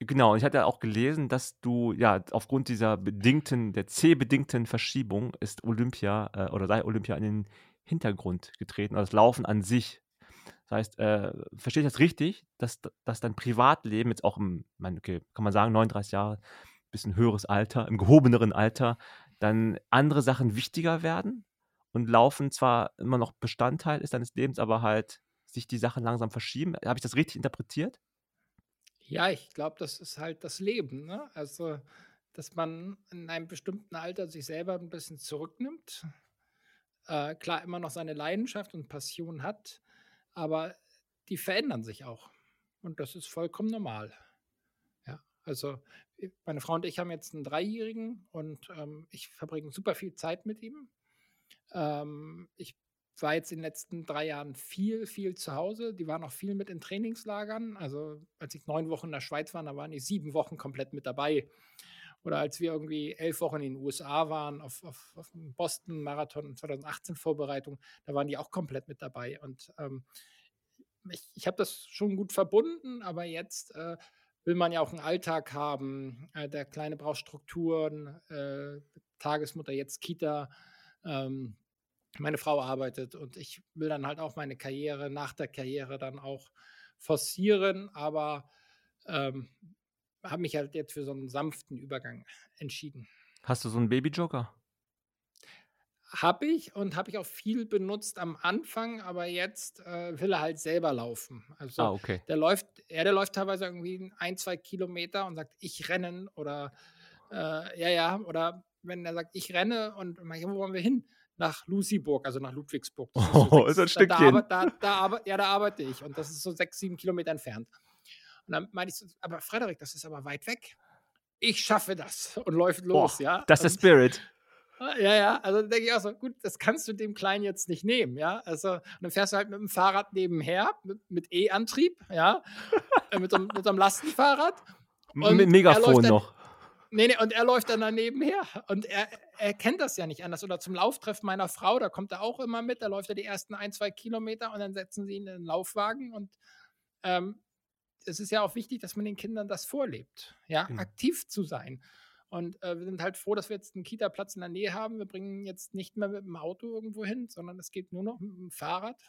Genau, ich hatte auch gelesen, dass du, ja, aufgrund dieser bedingten, der C-bedingten Verschiebung ist Olympia äh, oder sei Olympia in den Hintergrund getreten, also das Laufen an sich. Das heißt, äh, verstehe ich das richtig, dass, dass dein Privatleben jetzt auch im, mein, okay, kann man sagen, 39 Jahre, bisschen höheres Alter, im gehobeneren Alter, dann andere Sachen wichtiger werden und Laufen zwar immer noch Bestandteil ist deines Lebens, aber halt sich die Sachen langsam verschieben. Habe ich das richtig interpretiert? Ja, ich glaube, das ist halt das Leben. Ne? Also, dass man in einem bestimmten Alter sich selber ein bisschen zurücknimmt. Äh, klar, immer noch seine Leidenschaft und Passion hat, aber die verändern sich auch. Und das ist vollkommen normal. Ja, also meine Frau und ich haben jetzt einen Dreijährigen und ähm, ich verbringe super viel Zeit mit ihm. Ähm, ich war jetzt in den letzten drei Jahren viel, viel zu Hause. Die waren auch viel mit in Trainingslagern. Also als ich neun Wochen in der Schweiz war, da waren die sieben Wochen komplett mit dabei. Oder als wir irgendwie elf Wochen in den USA waren, auf, auf, auf dem Boston-Marathon 2018 Vorbereitung, da waren die auch komplett mit dabei. Und ähm, ich, ich habe das schon gut verbunden, aber jetzt äh, will man ja auch einen Alltag haben. Äh, der Kleine braucht Strukturen, äh, Tagesmutter, jetzt Kita. Ähm, meine Frau arbeitet und ich will dann halt auch meine Karriere nach der Karriere dann auch forcieren, aber ähm, habe mich halt jetzt für so einen sanften Übergang entschieden. Hast du so einen Baby-Joker? Habe ich und habe ich auch viel benutzt am Anfang, aber jetzt äh, will er halt selber laufen. Also ah, okay. der läuft, er der läuft teilweise irgendwie ein, zwei Kilometer und sagt, ich rennen oder äh, ja, ja, oder wenn er sagt, ich renne und wo wollen wir hin? Nach Lucyburg, also nach Ludwigsburg. Das oh, ist, so *laughs* ist ein Stückchen. Da, da, da, da, ja, da arbeite ich und das ist so sechs, sieben Kilometer entfernt. Und dann meinte ich so, aber Frederik, das ist aber weit weg. ich schaffe das und läuft los, Boah, ja. Das ist der Spirit. *laughs* ja, ja, also denke ich auch so, gut, das kannst du dem Kleinen jetzt nicht nehmen, ja. Also, und dann fährst du halt mit dem Fahrrad nebenher, mit, mit E-Antrieb, ja, äh, mit, so, einem- mit einem Lastenfahrrad. *laughs* Und Mit Megafon noch. Nee, nee, und er läuft dann daneben her. Und er, er kennt das ja nicht anders. Oder zum Lauftreffen meiner Frau, da kommt er auch immer mit, da läuft er die ersten ein, zwei Kilometer und dann setzen sie ihn in den Laufwagen. Und ähm, es ist ja auch wichtig, dass man den Kindern das vorlebt, ja, Genau. aktiv zu sein. Und äh, wir sind halt froh, dass wir jetzt einen Kita-Platz in der Nähe haben. Wir bringen jetzt nicht mehr mit dem Auto irgendwo hin, sondern es geht nur noch mit dem Fahrrad.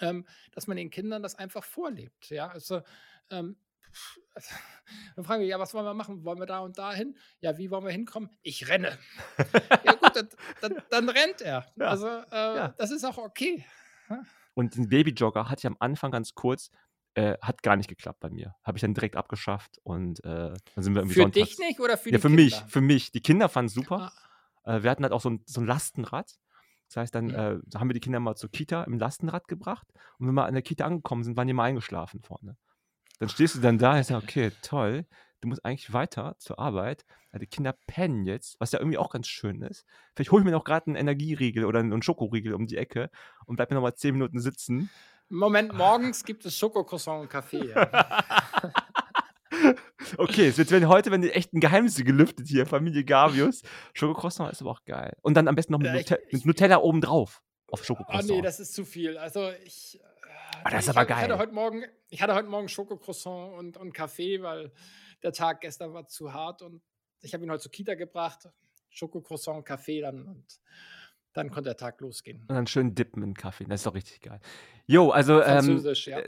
Ähm, dass man den Kindern das einfach vorlebt. Ja, also ähm, dann fragen wir, ja, was wollen wir machen? Wollen wir da und da hin? Ja, wie wollen wir hinkommen? Ich renne. *laughs* ja, gut, dann, dann, dann rennt er. Ja, Also, äh, ja. das ist auch okay. Und den Babyjogger hatte ich am Anfang ganz kurz, äh, hat gar nicht geklappt bei mir. Habe ich dann direkt abgeschafft und äh, dann sind wir irgendwie Für sonntags. dich nicht oder für ja, die für Kinder? mich, für mich. Die Kinder fanden es super. Ah, Äh, wir hatten halt auch so ein, so ein Lastenrad. Das heißt, dann Mhm. äh, haben wir die Kinder mal zur Kita im Lastenrad gebracht. Und wenn wir an der Kita angekommen sind, waren die mal eingeschlafen vorne. Dann stehst du dann da und sagst, okay, toll, du musst eigentlich weiter zur Arbeit. Ja, die Kinder pennen jetzt, was ja irgendwie auch ganz schön ist. Vielleicht hole ich mir noch gerade einen Energieriegel oder einen Schokoriegel um die Ecke und bleib mir noch mal zehn Minuten sitzen. Moment, morgens gibt es Schokocroissant und Kaffee. Ja. *laughs* Okay, es wird wenn heute, wenn die echten Geheimnisse gelüftet hier, Familie Gavius. Schokocroissant ist aber auch geil. Und dann am besten noch mit, Ja, ich- Nute ich- mit Nutella obendrauf auf Oh Schokocroissant. nee, das ist zu viel. Also ich. äh, Ah, das ist ich aber hab- Ich geil. hatte heute Morgen, ich hatte heute Morgen Schokocroissant und, und Kaffee, weil der Tag gestern war zu hart und ich habe ihn heute zur Kita gebracht. Schokocroissant, Kaffee dann und dann konnte der Tag losgehen. Und dann schön dippen in Kaffee. Das ist doch richtig geil. Jo, also, ähm, Französisch, ja.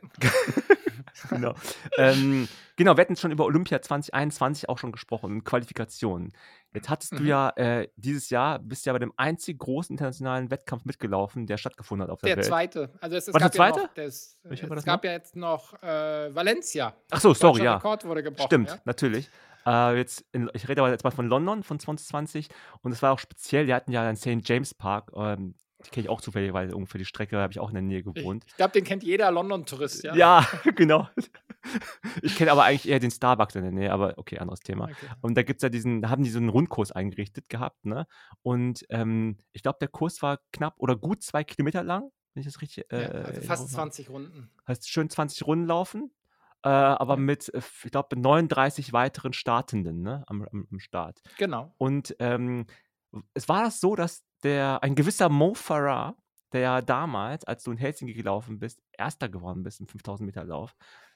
*laughs* genau. ähm, genau, wir hatten schon über Olympia 2021 auch schon gesprochen und Qualifikationen. Jetzt hattest du Mhm. ja äh, dieses Jahr, bist ja bei dem einzig großen internationalen Wettkampf mitgelaufen, der stattgefunden hat auf der, Der Welt. zweite. Also es, es Was, der gab ja zweite? noch, das, war es das gab ja jetzt noch äh, Valencia. Ach so, sorry, ja. Rekord wurde gebrochen. Stimmt, Ja? natürlich. Äh, jetzt in, ich rede aber jetzt mal von London von 2020 und es war auch speziell, die hatten ja einen St. James Park, ähm, die kenne ich auch zufällig, weil ungefähr die Strecke habe ich auch in der Nähe gewohnt. ich glaube, den kennt jeder London-Tourist, ja. Ja, *laughs* genau. Ich kenne aber eigentlich eher den Starbucks in der Nähe, aber okay, anderes Thema. Okay. Und da gibt's ja diesen, da haben die so einen Rundkurs eingerichtet gehabt, ne? Und ähm, ich glaube, der Kurs war knapp oder gut zwei Kilometer lang, wenn ich das richtig. Äh, Ja, also fast Erinnerung habe. 20 Runden. Heißt schön 20 Runden laufen, äh, aber Ja. mit, äh, ich glaube, 39 weiteren Startenden, ne? Am, am, am Start. Genau. Und ähm, es war das so, dass der ein gewisser Mo Farah, der ja damals, als du in Helsinki gelaufen bist, Erster geworden bist im 5000 Meter Lauf,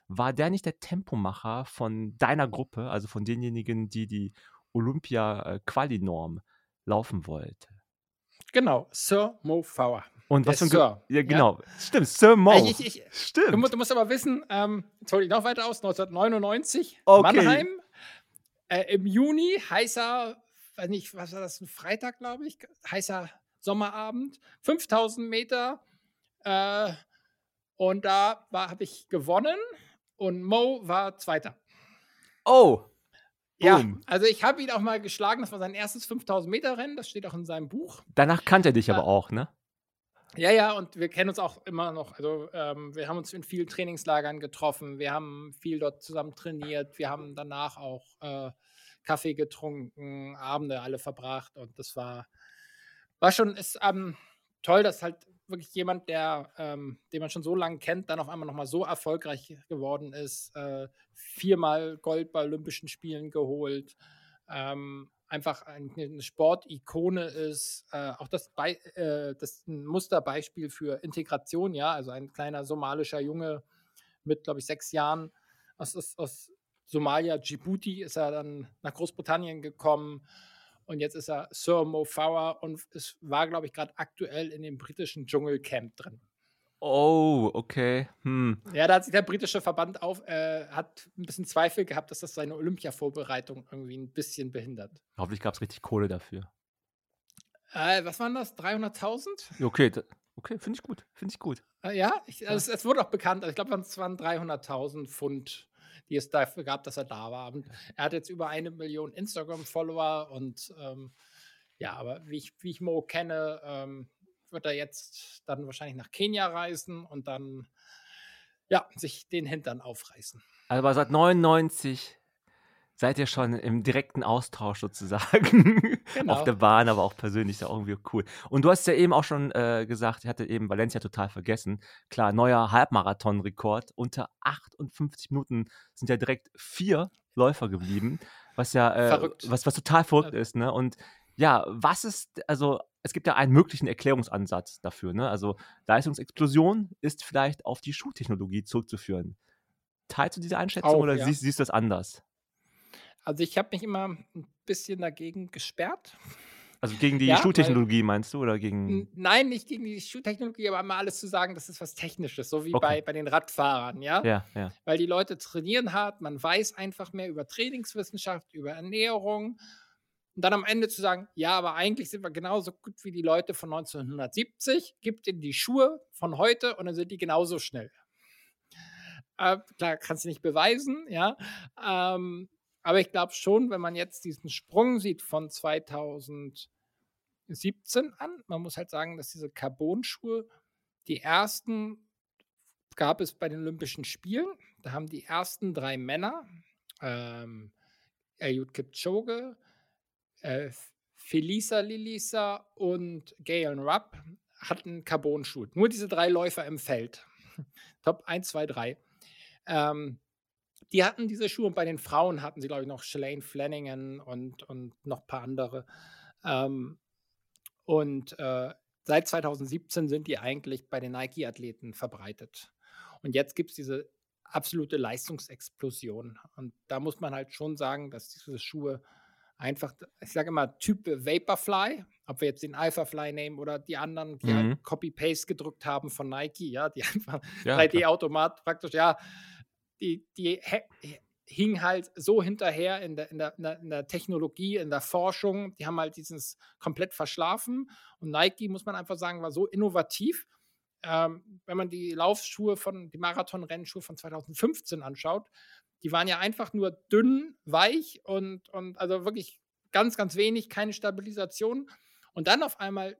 war der nicht der Tempomacher von deiner Gruppe, also von denjenigen, die die Olympia-Quali-Norm laufen wollte? Genau. Sir Mo Fauer. Und was für ein Sir, Ja, ja. genau. Stimmt, Sir Mo. Ich, ich, ich, du, Stimmt. mu- du musst aber wissen, ähm, jetzt hole ich noch weiter aus, 1999, Okay. Mannheim. Äh, Im Juni, heißer, weiß nicht, was war das, ein Freitag, glaube ich, heißer Sommerabend, 5000 Meter. Äh, und da habe ich gewonnen und Mo war Zweiter. oh, Ja, Boom. also ich habe ihn auch mal geschlagen. Das war sein erstes 5000 Meter Rennen. Das steht auch in seinem Buch. danach kannte er dich Ja. aber auch, ne? Ja, ja, und wir kennen uns auch immer noch. Also ähm, wir haben uns in vielen Trainingslagern getroffen. Wir haben viel dort zusammen trainiert. Wir haben danach auch äh, Kaffee getrunken, Abende alle verbracht. Und das war, war schon ist, ähm, toll, dass halt wirklich jemand, der, ähm, den man schon so lange kennt, dann auf einmal nochmal so erfolgreich geworden ist. Äh, viermal Gold bei Olympischen Spielen geholt. Ähm, einfach ein- eine Sportikone ist, äh, auch das, Bei äh, das ein Musterbeispiel für Integration, ja, also ein kleiner somalischer Junge mit, glaube ich, sechs Jahren aus, aus, aus Somalia, Djibouti, ist er dann nach Großbritannien gekommen und jetzt ist er Sir Mo Farah und es war, glaube ich, gerade aktuell in dem britischen Dschungelcamp drin. Oh, okay. Hm. Ja, da hat sich der britische Verband auf, äh, hat ein bisschen Zweifel gehabt, dass das seine Olympia-Vorbereitung irgendwie ein bisschen behindert. Hoffentlich gab es richtig Kohle dafür. Äh, was waren das? 300.000? Ja, Okay, okay, finde ich gut. Finde ich gut. Äh, ja, ich, also es, es wurde auch bekannt. Also ich glaube, es waren 300.000 Pfund, die es dafür gab, dass er da war. Und er hat jetzt über eine Million Instagram-Follower und ähm, ja, aber wie ich, wie ich Mo kenne, ähm, wird er jetzt dann wahrscheinlich nach Kenia reisen und dann ja, sich den Hintern aufreißen. Also, seit 99 seid ihr schon im direkten Austausch sozusagen *laughs* Genau. auf der Bahn, aber auch persönlich ist ja irgendwie cool. Und du hast ja eben auch schon äh, gesagt, ich hatte eben Valencia total vergessen. Klar, neuer Halbmarathon-Rekord. Unter 58 Minuten sind ja direkt vier Läufer geblieben, was ja äh, Verrückt. was, was total verrückt Ja. ist, ne? Und ja, was ist, also es gibt ja einen möglichen Erklärungsansatz dafür, ne? Also Leistungsexplosion ist vielleicht auf die Schuhtechnologie zurückzuführen. Teilst du diese Einschätzung Auch, oder ja. siehst, siehst du das anders? Also ich habe mich immer ein bisschen dagegen gesperrt. Also gegen die Ja, weil- Schuhtechnologie meinst du oder gegen. Nein, nicht gegen die Schuhtechnologie, aber mal alles zu sagen, das ist was Technisches, so wie Okay. bei, bei den Radfahrern, ja? Ja, ja. Weil die Leute trainieren hart, man weiß einfach mehr über Trainingswissenschaft, über Ernährung. Und dann am Ende zu sagen, ja, aber eigentlich sind wir genauso gut wie die Leute von 1970, gibt ihnen die Schuhe von heute und dann sind die genauso schnell. Äh, klar, kannst du nicht beweisen, ja. Ähm, aber ich glaube schon, wenn man jetzt diesen Sprung sieht von 2017 an, man muss halt sagen, dass diese Carbon-Schuhe, die ersten gab es bei den Olympischen Spielen. Da haben die ersten drei Männer, ähm, Eliud Kipchoge, äh, Felisa Lilisa und Galen Rupp, hatten Carbon-Schuhe. Nur diese drei Läufer im Feld. *laughs* Top 1, 2, 3. Ähm, die hatten diese Schuhe und bei den Frauen hatten sie, glaube ich, noch Shalane Flanagan und, und noch ein paar andere. Ähm, und äh, seit 2017 sind die eigentlich bei den Nike-Athleten verbreitet. Und jetzt gibt es diese absolute Leistungsexplosion. Und da muss man halt schon sagen, dass diese Schuhe einfach, ich sage immer, Typ Vaporfly, ob wir jetzt den Alphafly nehmen oder die anderen, die Mhm. halt Copy-Paste gedrückt haben von Nike, ja, die *laughs* einfach ja 3D-Automat praktisch, ja, die, die hing halt so hinterher in der, in, der, in, der, in der Technologie, in der Forschung. Die haben halt dieses komplett verschlafen. Und Nike, muss man einfach sagen, war so innovativ. Ähm, wenn man die Laufschuhe von, die Marathon-Rennschuhe von 2015 anschaut, die waren ja einfach nur dünn, weich und, und also wirklich ganz, ganz wenig, keine Stabilisation. Und dann auf einmal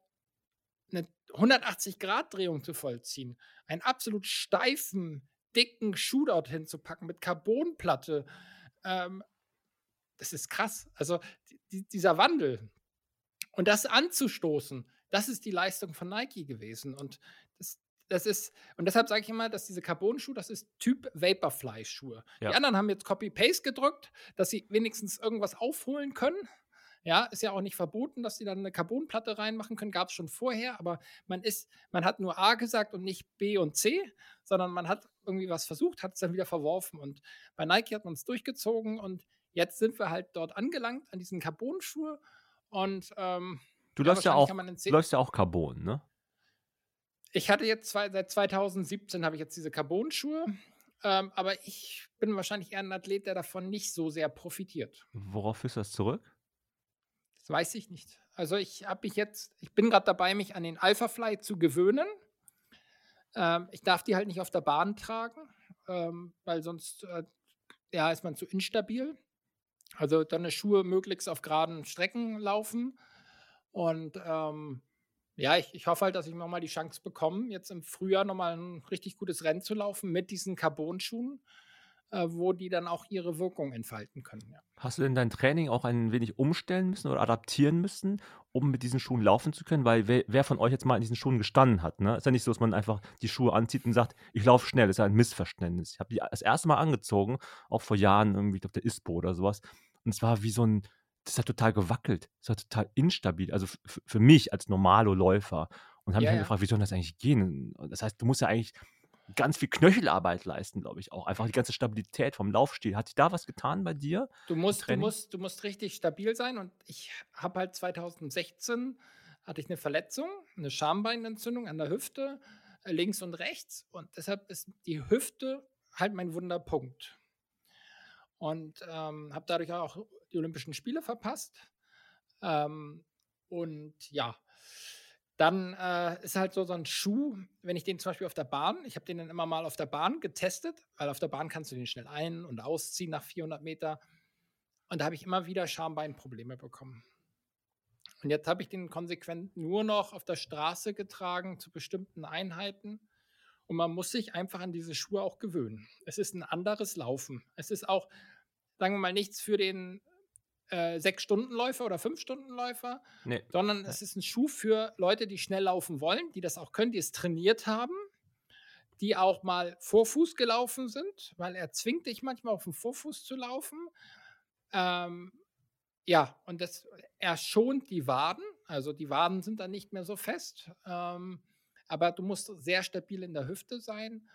eine 180-Grad-Drehung zu vollziehen, einen absolut steifen, dicken Schuh dorthin zu packen mit Carbonplatte, ähm, das ist krass. Also die, dieser Wandel und das anzustoßen, das ist die Leistung von Nike gewesen. Und das, das ist, und deshalb sage ich immer, dass diese Carbon-Schuhe, das ist Typ Vaporfly-Schuhe. Ja. Die anderen haben jetzt Copy-Paste gedrückt, dass sie wenigstens irgendwas aufholen können. Ja, ist ja auch nicht verboten, dass sie dann eine Carbonplatte reinmachen können. Gab es schon vorher, aber man ist, man hat nur A gesagt und nicht B und C, sondern man hat irgendwie was versucht, hat es dann wieder verworfen. Und bei Nike hat man es durchgezogen und jetzt sind wir halt dort angelangt an diesen Carbon-Schuhe. Und ähm, Du ja, läufst ja auch, läufst ja auch Carbon, ne? ich hatte jetzt zwei, seit 2017 habe ich jetzt diese Carbon-Schuhe, ähm, aber ich bin wahrscheinlich eher ein Athlet, der davon nicht so sehr profitiert. Worauf führst du das zurück? Das weiß ich nicht. Also ich habe mich jetzt, ich bin gerade dabei, mich an den Alphafly zu gewöhnen. Ähm, ich darf die halt nicht auf der Bahn tragen, ähm, weil sonst äh, ja, ist man zu instabil. Also dann eine Schuhe möglichst auf geraden Strecken laufen. Und ähm, ja, ich, ich hoffe halt, dass ich nochmal die Chance bekomme, jetzt im Frühjahr nochmal ein richtig gutes Rennen zu laufen mit diesen Carbon-Schuhen, wo die dann auch ihre Wirkung entfalten können. Ja. Hast du denn dein Training auch ein wenig umstellen müssen oder adaptieren müssen, um mit diesen Schuhen laufen zu können? Weil wer, wer von euch jetzt mal in diesen Schuhen gestanden hat, ne? Ist ja nicht so, dass man einfach die Schuhe anzieht und sagt, ich laufe schnell. Das ist ja ein Missverständnis. Ich habe die das erste Mal angezogen, auch vor Jahren, irgendwie, ich glaube, der ISPO oder sowas. Und es war wie so ein, das hat total gewackelt. Das war total instabil. Also für mich als normalo Läufer. Und habe Ja, mich dann ja. gefragt, wie soll das eigentlich gehen? Das heißt, du musst ja eigentlich ganz viel Knöchelarbeit leisten, glaube ich auch. Einfach die ganze Stabilität vom Laufstil. Hat sich da was getan bei dir? Du musst, du, musst, du musst richtig stabil sein. Und ich habe halt 2016 hatte ich eine Verletzung, eine Schambeinentzündung an der Hüfte, äh, links und rechts. Und deshalb ist die Hüfte halt mein Wunderpunkt. Und ähm, habe dadurch auch die Olympischen Spiele verpasst. Ähm, und ja, dann äh, ist halt so, so ein Schuh, wenn ich den zum Beispiel auf der Bahn, ich habe den dann immer mal auf der Bahn getestet, weil auf der Bahn kannst du den schnell ein- und ausziehen nach 400 Meter. Und da habe ich immer wieder Schambeinprobleme bekommen. Und jetzt habe ich den konsequent nur noch auf der Straße getragen zu bestimmten Einheiten. Und man muss sich einfach an diese Schuhe auch gewöhnen. Es ist ein anderes Laufen. Es ist auch, sagen wir mal, nichts für den äh, Sechs-Stunden-Läufer oder Fünf-Stunden-Läufer, Nee. sondern es ist ein Schuh für Leute, die schnell laufen wollen, die das auch können, die es trainiert haben, die auch mal Vorfuß gelaufen sind, weil er zwingt dich manchmal auf dem Vorfuß zu laufen. Ähm, ja, und das, er schont die Waden, also die Waden sind dann nicht mehr so fest, ähm, aber du musst sehr stabil in der Hüfte sein.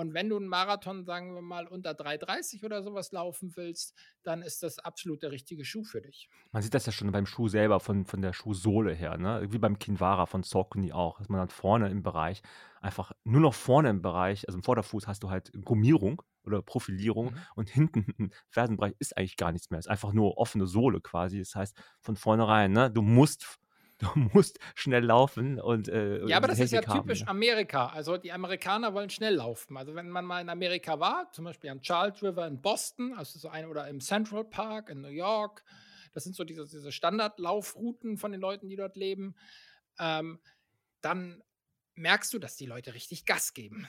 Und wenn du einen Marathon, sagen wir mal, unter 3,30 oder sowas laufen willst, dann ist das absolut der richtige Schuh für dich. Man sieht das ja schon beim Schuh selber, von, von der Schuhsohle her, ne? Wie beim Kinvara von Saucony auch, dass man dann vorne im Bereich, einfach nur noch vorne im Bereich, also im Vorderfuß hast du halt Gummierung oder Profilierung Mhm. und hinten im Fersenbereich ist eigentlich gar nichts mehr. Ist einfach nur offene Sohle quasi. Das heißt, von vornherein, ne? Du musst, du musst schnell laufen und äh, Ja, aber das ist ja haben, typisch? Amerika. Also die Amerikaner wollen schnell laufen. Also wenn man mal in Amerika war, zum Beispiel am Charles River in Boston, also so ein oder im Central Park in New York, das sind so diese, diese Standardlaufrouten von den Leuten, die dort leben, ähm, dann merkst du, dass die Leute richtig Gas geben.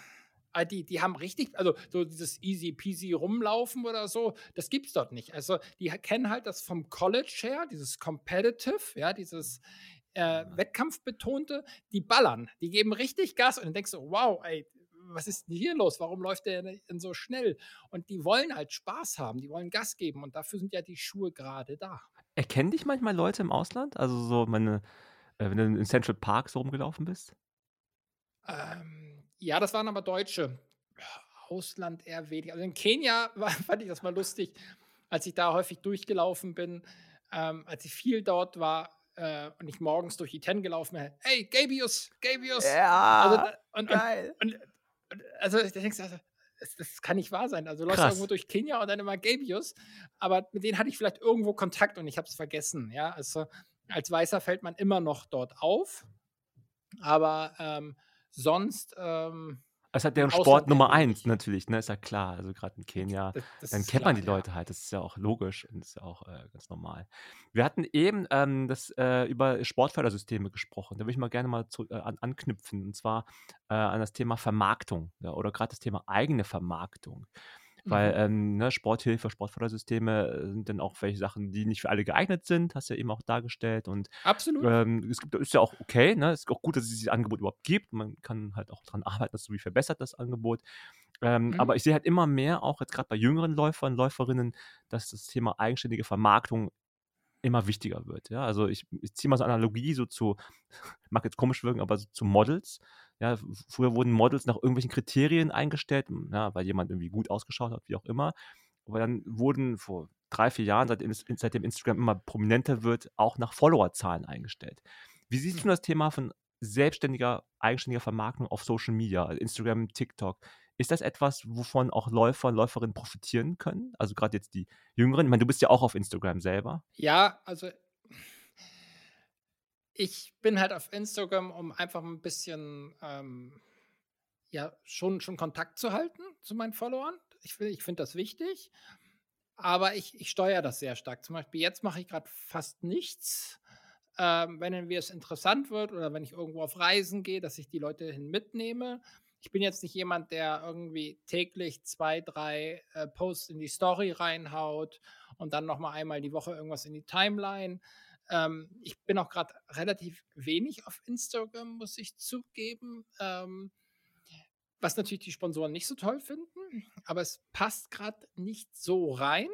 Ah, Die, die haben richtig, also so dieses easy peasy rumlaufen oder so, das gibt's dort nicht. Also die kennen halt das vom College her, dieses Competitive, ja, dieses äh, Wettkampfbetonte, die ballern, die geben richtig Gas und dann denkst du, wow, ey, was ist denn hier los? Warum läuft der denn so schnell? Und die wollen halt Spaß haben, die wollen Gas geben und dafür sind ja die Schuhe gerade da. Erkennen dich manchmal Leute im Ausland? Also so meine, äh, wenn du in Central Park so rumgelaufen bist? Ähm, ja, das waren aber Deutsche. Ausland eher weniger. Also in Kenia *laughs* war, fand ich das mal lustig, als ich da häufig durchgelaufen bin, ähm, als ich viel dort war äh, und ich morgens durch die Ten gelaufen bin. Hey, Gabius, Gabius. Ja, Also, da- und, geil. und, und also ich denke, also, das, das kann nicht wahr sein. Also du läufst irgendwo durch Kenia und dann immer Gabius, aber mit denen hatte ich vielleicht irgendwo Kontakt und ich habe es vergessen. Ja, also als Weißer fällt man immer noch dort auf, aber ähm, sonst ähm, Es hat deren Sport Nummer eins natürlich, ne? Ist ja klar. Also gerade in Kenia. das, das Dann kennt man die ja. Leute halt, das ist ja auch logisch und ist ja auch äh, ganz normal. Wir hatten eben ähm, das, äh, über Sportfördersysteme gesprochen. Da würde ich mal gerne mal zu, äh, an, anknüpfen und zwar äh, an das Thema Vermarktung ja, oder gerade das Thema eigene Vermarktung. Weil Mhm. ähm, ne, Sporthilfe, Sportfördersysteme äh, sind dann auch welche Sachen, die nicht für alle geeignet sind, hast du ja eben auch dargestellt. Und Absolut. ähm, es gibt, ist ja auch okay, ne? Es ist auch gut, dass es dieses Angebot überhaupt gibt. Man kann halt auch daran arbeiten, dass es irgendwie verbessert, das Angebot. Ähm, Mhm. Aber ich sehe halt immer mehr, auch jetzt gerade bei jüngeren Läufern, Läuferinnen, dass das Thema eigenständige Vermarktung immer wichtiger wird. Ja? Also ich, ich ziehe mal so eine Analogie so zu, *laughs* mag jetzt komisch wirken, aber so zu Models. Ja, früher wurden Models nach irgendwelchen Kriterien eingestellt, ja, weil jemand irgendwie gut ausgeschaut hat, wie auch immer. Aber dann wurden vor drei, vier Jahren, seitdem, seitdem Instagram immer prominenter wird, auch nach Followerzahlen eingestellt. Wie siehst Hm. du das Thema von selbstständiger, eigenständiger Vermarktung auf Social Media, also Instagram, TikTok? Ist das etwas, wovon auch Läufer und Läuferinnen profitieren können? Also gerade jetzt die Jüngeren. Ich meine, du bist ja auch auf Instagram selber. Ja, also ich bin halt auf Instagram, um einfach ein bisschen ähm, ja schon, schon Kontakt zu halten zu meinen Followern. Ich, ich finde das wichtig, aber ich, ich steuere das sehr stark. Zum Beispiel jetzt mache ich gerade fast nichts. Ähm, wenn es interessant wird oder wenn ich irgendwo auf Reisen gehe, dass ich die Leute hin mitnehme. Ich bin jetzt nicht jemand, der irgendwie täglich zwei, drei äh, Posts in die Story reinhaut und dann nochmal einmal die Woche irgendwas in die Timeline. Ähm, ich bin auch gerade relativ wenig auf Instagram, muss ich zugeben. Ähm, was natürlich die Sponsoren nicht so toll finden, aber es passt gerade nicht so rein.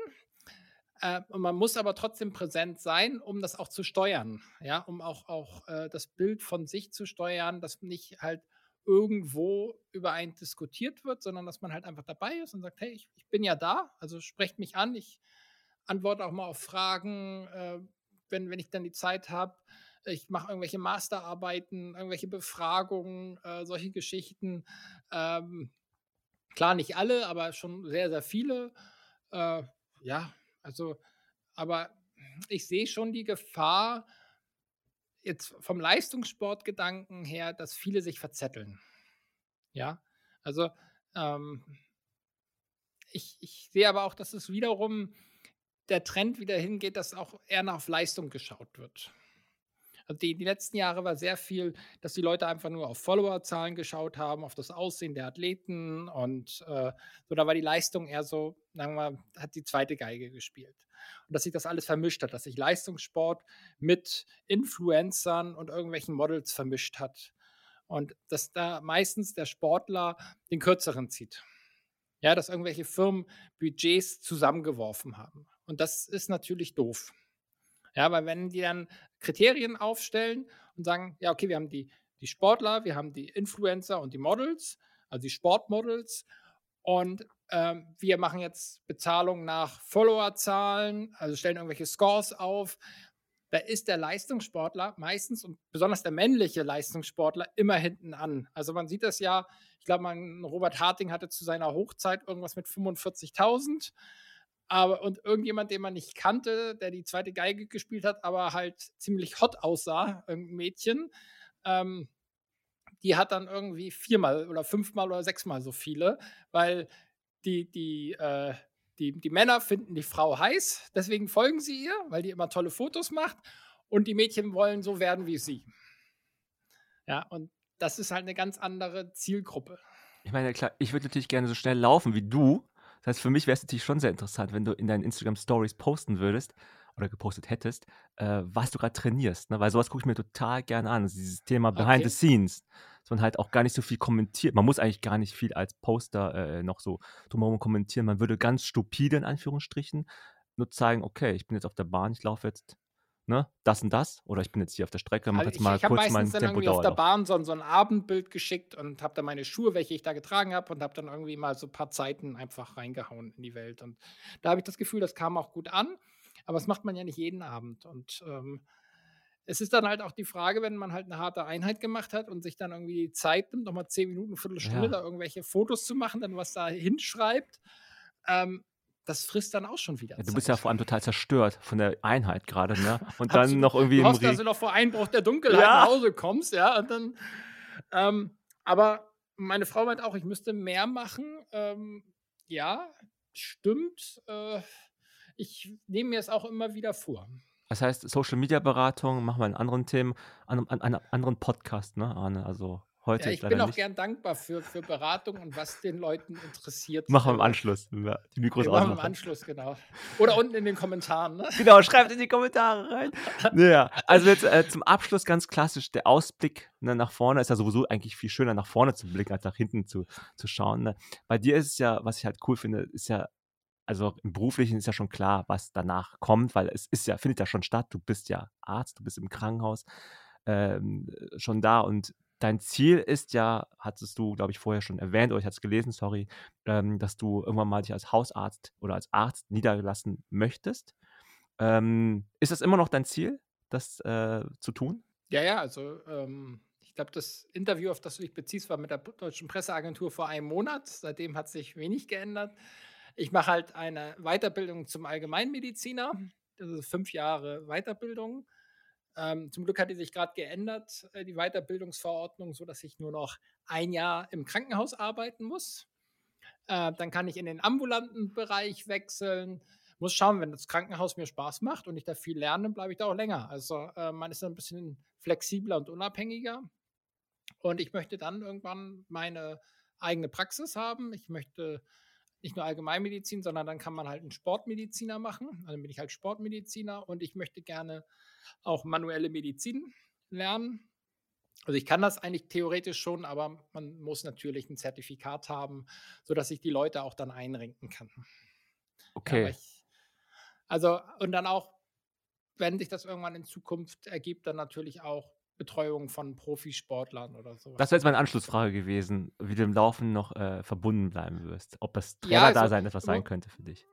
Äh, und man muss aber trotzdem präsent sein, um das auch zu steuern. Ja, um auch, auch äh, das Bild von sich zu steuern, dass nicht halt irgendwo über einen diskutiert wird, sondern dass man halt einfach dabei ist und sagt, hey, ich, ich bin ja da, also sprecht mich an, ich antworte auch mal auf Fragen, äh, wenn, wenn ich dann die Zeit habe. Ich mache irgendwelche Masterarbeiten, irgendwelche Befragungen, äh, solche Geschichten. Ähm, klar, nicht alle, aber schon sehr, sehr viele. Äh, ja, also, aber ich sehe schon die Gefahr, jetzt vom Leistungssportgedanken her, dass viele sich verzetteln. Ja, also ähm, ich, ich sehe aber auch, dass es wiederum der Trend wieder hingeht, dass auch eher nach Leistung geschaut wird. Also die, die letzten Jahre war sehr viel, dass die Leute einfach nur auf Followerzahlen geschaut haben, auf das Aussehen der Athleten und äh, so, da war die Leistung eher so, sagen wir mal, hat die zweite Geige gespielt. Und dass sich das alles vermischt hat, dass sich Leistungssport mit Influencern und irgendwelchen Models vermischt hat. Und dass da meistens der Sportler den kürzeren zieht. Ja, dass irgendwelche Firmen Budgets zusammengeworfen haben. Und das ist natürlich doof. Ja, weil wenn die dann Kriterien aufstellen und sagen, ja, okay, wir haben die, die Sportler, wir haben die Influencer und die Models, also die Sportmodels und ähm, wir machen jetzt Bezahlung nach Followerzahlen, also stellen irgendwelche Scores auf. Da ist der Leistungssportler meistens und besonders der männliche Leistungssportler immer hinten an. Also man sieht das ja, ich glaube, Robert Harting hatte zu seiner Hochzeit irgendwas mit 45.000 aber und irgendjemand, den man nicht kannte, der die zweite Geige gespielt hat, aber halt ziemlich hot aussah, irgendein Mädchen, ähm, die hat dann irgendwie viermal oder fünfmal oder sechsmal so viele, weil die, die, äh, die, die Männer finden die Frau heiß, deswegen folgen sie ihr, weil die immer tolle Fotos macht und die Mädchen wollen so werden wie sie. Ja, und das ist halt eine ganz andere Zielgruppe. Ich meine, klar, ich würde natürlich gerne so schnell laufen wie du, das heißt, für mich wäre es natürlich schon sehr interessant, wenn du in deinen Instagram Stories posten würdest oder gepostet hättest, äh, was du gerade trainierst. Ne? Weil sowas gucke ich mir total gerne an. Also dieses Thema Behind okay. the Scenes, dass man halt auch gar nicht so viel kommentiert. Man muss eigentlich gar nicht viel als Poster äh, noch so drumherum kommentieren. Man würde ganz stupide in Anführungsstrichen nur zeigen, okay, ich bin jetzt auf der Bahn, ich laufe jetzt ne, das und das. Oder ich bin jetzt hier auf der Strecke, mache also jetzt mal ich, ich kurz mein dann Tempo irgendwie auf der Bahn so, so ein Abendbild geschickt und habe da meine Schuhe, welche ich da getragen habe, und habe dann irgendwie mal so ein paar Zeiten einfach reingehauen in die Welt. Und da habe ich das Gefühl, das kam auch gut an. Aber das macht man ja nicht jeden Abend. Und ähm, es ist dann halt auch die Frage, wenn man halt eine harte Einheit gemacht hat und sich dann irgendwie die Zeit nimmt, nochmal zehn Minuten, Viertelstunde ja. da irgendwelche Fotos zu machen, dann was da hinschreibt. Ähm, das frisst dann auch schon wieder. Ja, du bist ja vor allem total zerstört von der Einheit gerade, ne? *laughs* Und dann noch irgendwie. Du hoffst, dass du noch vor Einbruch der Dunkelheit ja. nach Hause kommst, ja. Und dann, ähm, aber meine Frau meint auch, ich müsste mehr machen. Ähm, ja, stimmt. Äh, ich nehme mir es auch immer wieder vor. Das heißt, Social Media Beratung machen wir in anderen Themen, an, an, an anderen Podcast, ne, Arne? Also Heute ja, ich bin auch nicht. gern dankbar für, für Beratung und was den Leuten interessiert. Machen wir im Anschluss. Die Mikros ja, Machen wir im Anschluss, genau. Oder unten in den Kommentaren. Ne? Genau, schreibt in die Kommentare rein. *laughs* Naja, also jetzt äh, zum Abschluss ganz klassisch, der Ausblick ne, nach vorne ist ja sowieso eigentlich viel schöner, nach vorne zu blicken, als nach hinten zu, zu schauen. Ne? Bei dir ist es ja, was ich halt cool finde, ist ja also im Beruflichen ist ja schon klar, was danach kommt, weil es ist ja, findet ja schon statt. Du bist ja Arzt, du bist im Krankenhaus ähm, schon da und dein Ziel ist ja, hattest du, glaube ich, vorher schon erwähnt, oder ich hatte es gelesen, sorry, ähm, dass du irgendwann mal dich als Hausarzt oder als Arzt niederlassen möchtest. Ähm, ist das immer noch dein Ziel, das äh, zu tun? Ja, ja, also ähm, ich glaube, das Interview, auf das du dich beziehst, war mit der Deutschen Presseagentur vor einem Monat. Seitdem hat sich wenig geändert. Ich mache halt eine Weiterbildung zum Allgemeinmediziner. Das ist fünf Jahre Weiterbildung. Ähm, zum Glück hat die sich gerade geändert, äh, die Weiterbildungsverordnung, sodass ich nur noch ein Jahr im Krankenhaus arbeiten muss. Äh, dann kann ich in den ambulanten Bereich wechseln. Muss schauen, wenn das Krankenhaus mir Spaß macht und ich da viel lerne, bleibe ich da auch länger. Also äh, man ist ein bisschen flexibler und unabhängiger. Und ich möchte dann irgendwann meine eigene Praxis haben. Ich möchte nicht nur Allgemeinmedizin, sondern dann kann man halt einen Sportmediziner machen. Also dann bin ich halt Sportmediziner und ich möchte gerne auch manuelle Medizin lernen. Also ich kann das eigentlich theoretisch schon, aber man muss natürlich ein Zertifikat haben, sodass ich die Leute auch dann einrenken kann. Okay. Ich, also und dann auch, wenn sich das irgendwann in Zukunft ergibt, dann natürlich auch Betreuung von Profisportlern oder so. Das wäre jetzt meine Anschlussfrage gewesen, wie du im Laufen noch äh, verbunden bleiben wirst. Ob das Trainer-Dasein ja, also, etwas sein könnte für dich.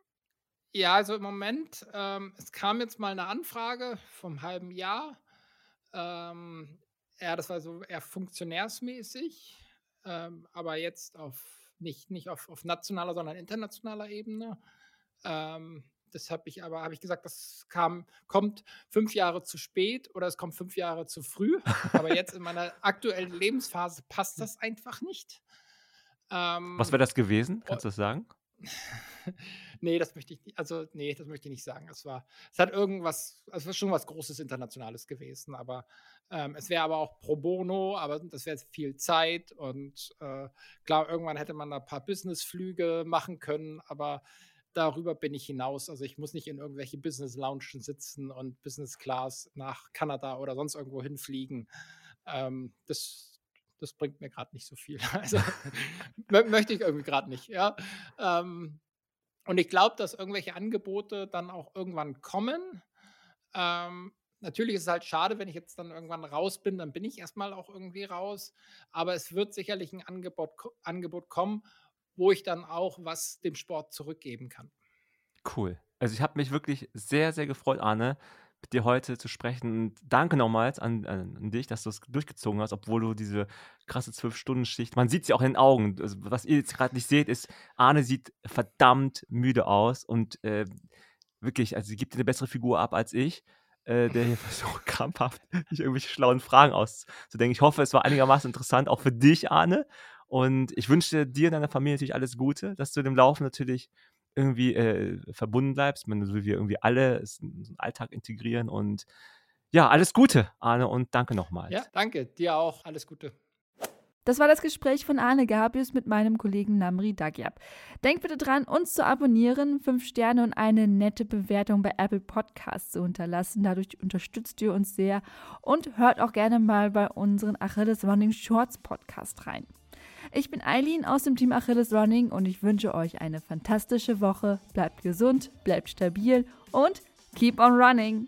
Ja, also im Moment, ähm, es kam jetzt mal eine Anfrage vom halben Jahr. Ähm, ja, das war so eher funktionärsmäßig, ähm, aber jetzt auf nicht, nicht auf, auf nationaler, sondern internationaler Ebene. Ähm, das habe ich aber, habe ich gesagt, das kam, kommt fünf Jahre zu spät oder es kommt fünf Jahre zu früh. Aber jetzt in meiner aktuellen Lebensphase passt das einfach nicht. Ähm, Was wäre das gewesen? Kannst du das sagen? *laughs* nee, das möchte ich nicht. Also, nee, das möchte ich nicht sagen. Es war, es hat irgendwas, es war schon was Großes Internationales gewesen, aber ähm, es wäre aber auch pro bono, aber das wäre viel Zeit und äh, klar, irgendwann hätte man da ein paar Businessflüge machen können, aber darüber bin ich hinaus. Also ich muss nicht in irgendwelche Business Lounges sitzen und Business Class nach Kanada oder sonst irgendwo hinfliegen. Ähm, das, das bringt mir gerade nicht so viel. *laughs* Also *laughs* möchte ich irgendwie gerade nicht, ja. Ähm, und ich glaube, dass irgendwelche Angebote dann auch irgendwann kommen. Ähm, natürlich ist es halt schade, wenn ich jetzt dann irgendwann raus bin, dann bin ich erstmal auch irgendwie raus. Aber es wird sicherlich ein Angebot, Angebot kommen, wo ich dann auch was dem Sport zurückgeben kann. Cool. Also ich habe mich wirklich sehr, sehr gefreut, Arne, mit dir heute zu sprechen. Und danke nochmals an, an, dich, dass du es durchgezogen hast, obwohl du diese krasse Zwölf-Stunden-Schicht, man sieht sie auch in den Augen. Also, was ihr jetzt gerade nicht seht, ist, Arne sieht verdammt müde aus und äh, wirklich, also sie gibt eine bessere Figur ab als ich. Äh, der hier *laughs* versucht krampfhaft, irgendwelche schlauen Fragen auszudenken. Ich hoffe, es war einigermaßen interessant, auch für dich, Arne. Und ich wünsche dir und deiner Familie natürlich alles Gute, dass du dem Laufen natürlich irgendwie äh, verbunden bleibst, wenn du wir irgendwie alle in den Alltag integrieren und ja, alles Gute, Arne, und danke nochmal. Ja, danke, dir auch, alles Gute. Das war das Gespräch von Arne Gabius mit meinem Kollegen Namri Dagyab. Denkt bitte dran, uns zu abonnieren, fünf Sterne und eine nette Bewertung bei Apple Podcasts zu hinterlassen. Dadurch unterstützt ihr uns sehr und hört auch gerne mal bei unseren Achilles Running Shorts Podcast rein. Ich bin Eileen aus dem Team Achilles Running und ich wünsche euch eine fantastische Woche. Bleibt gesund, bleibt stabil und keep on running!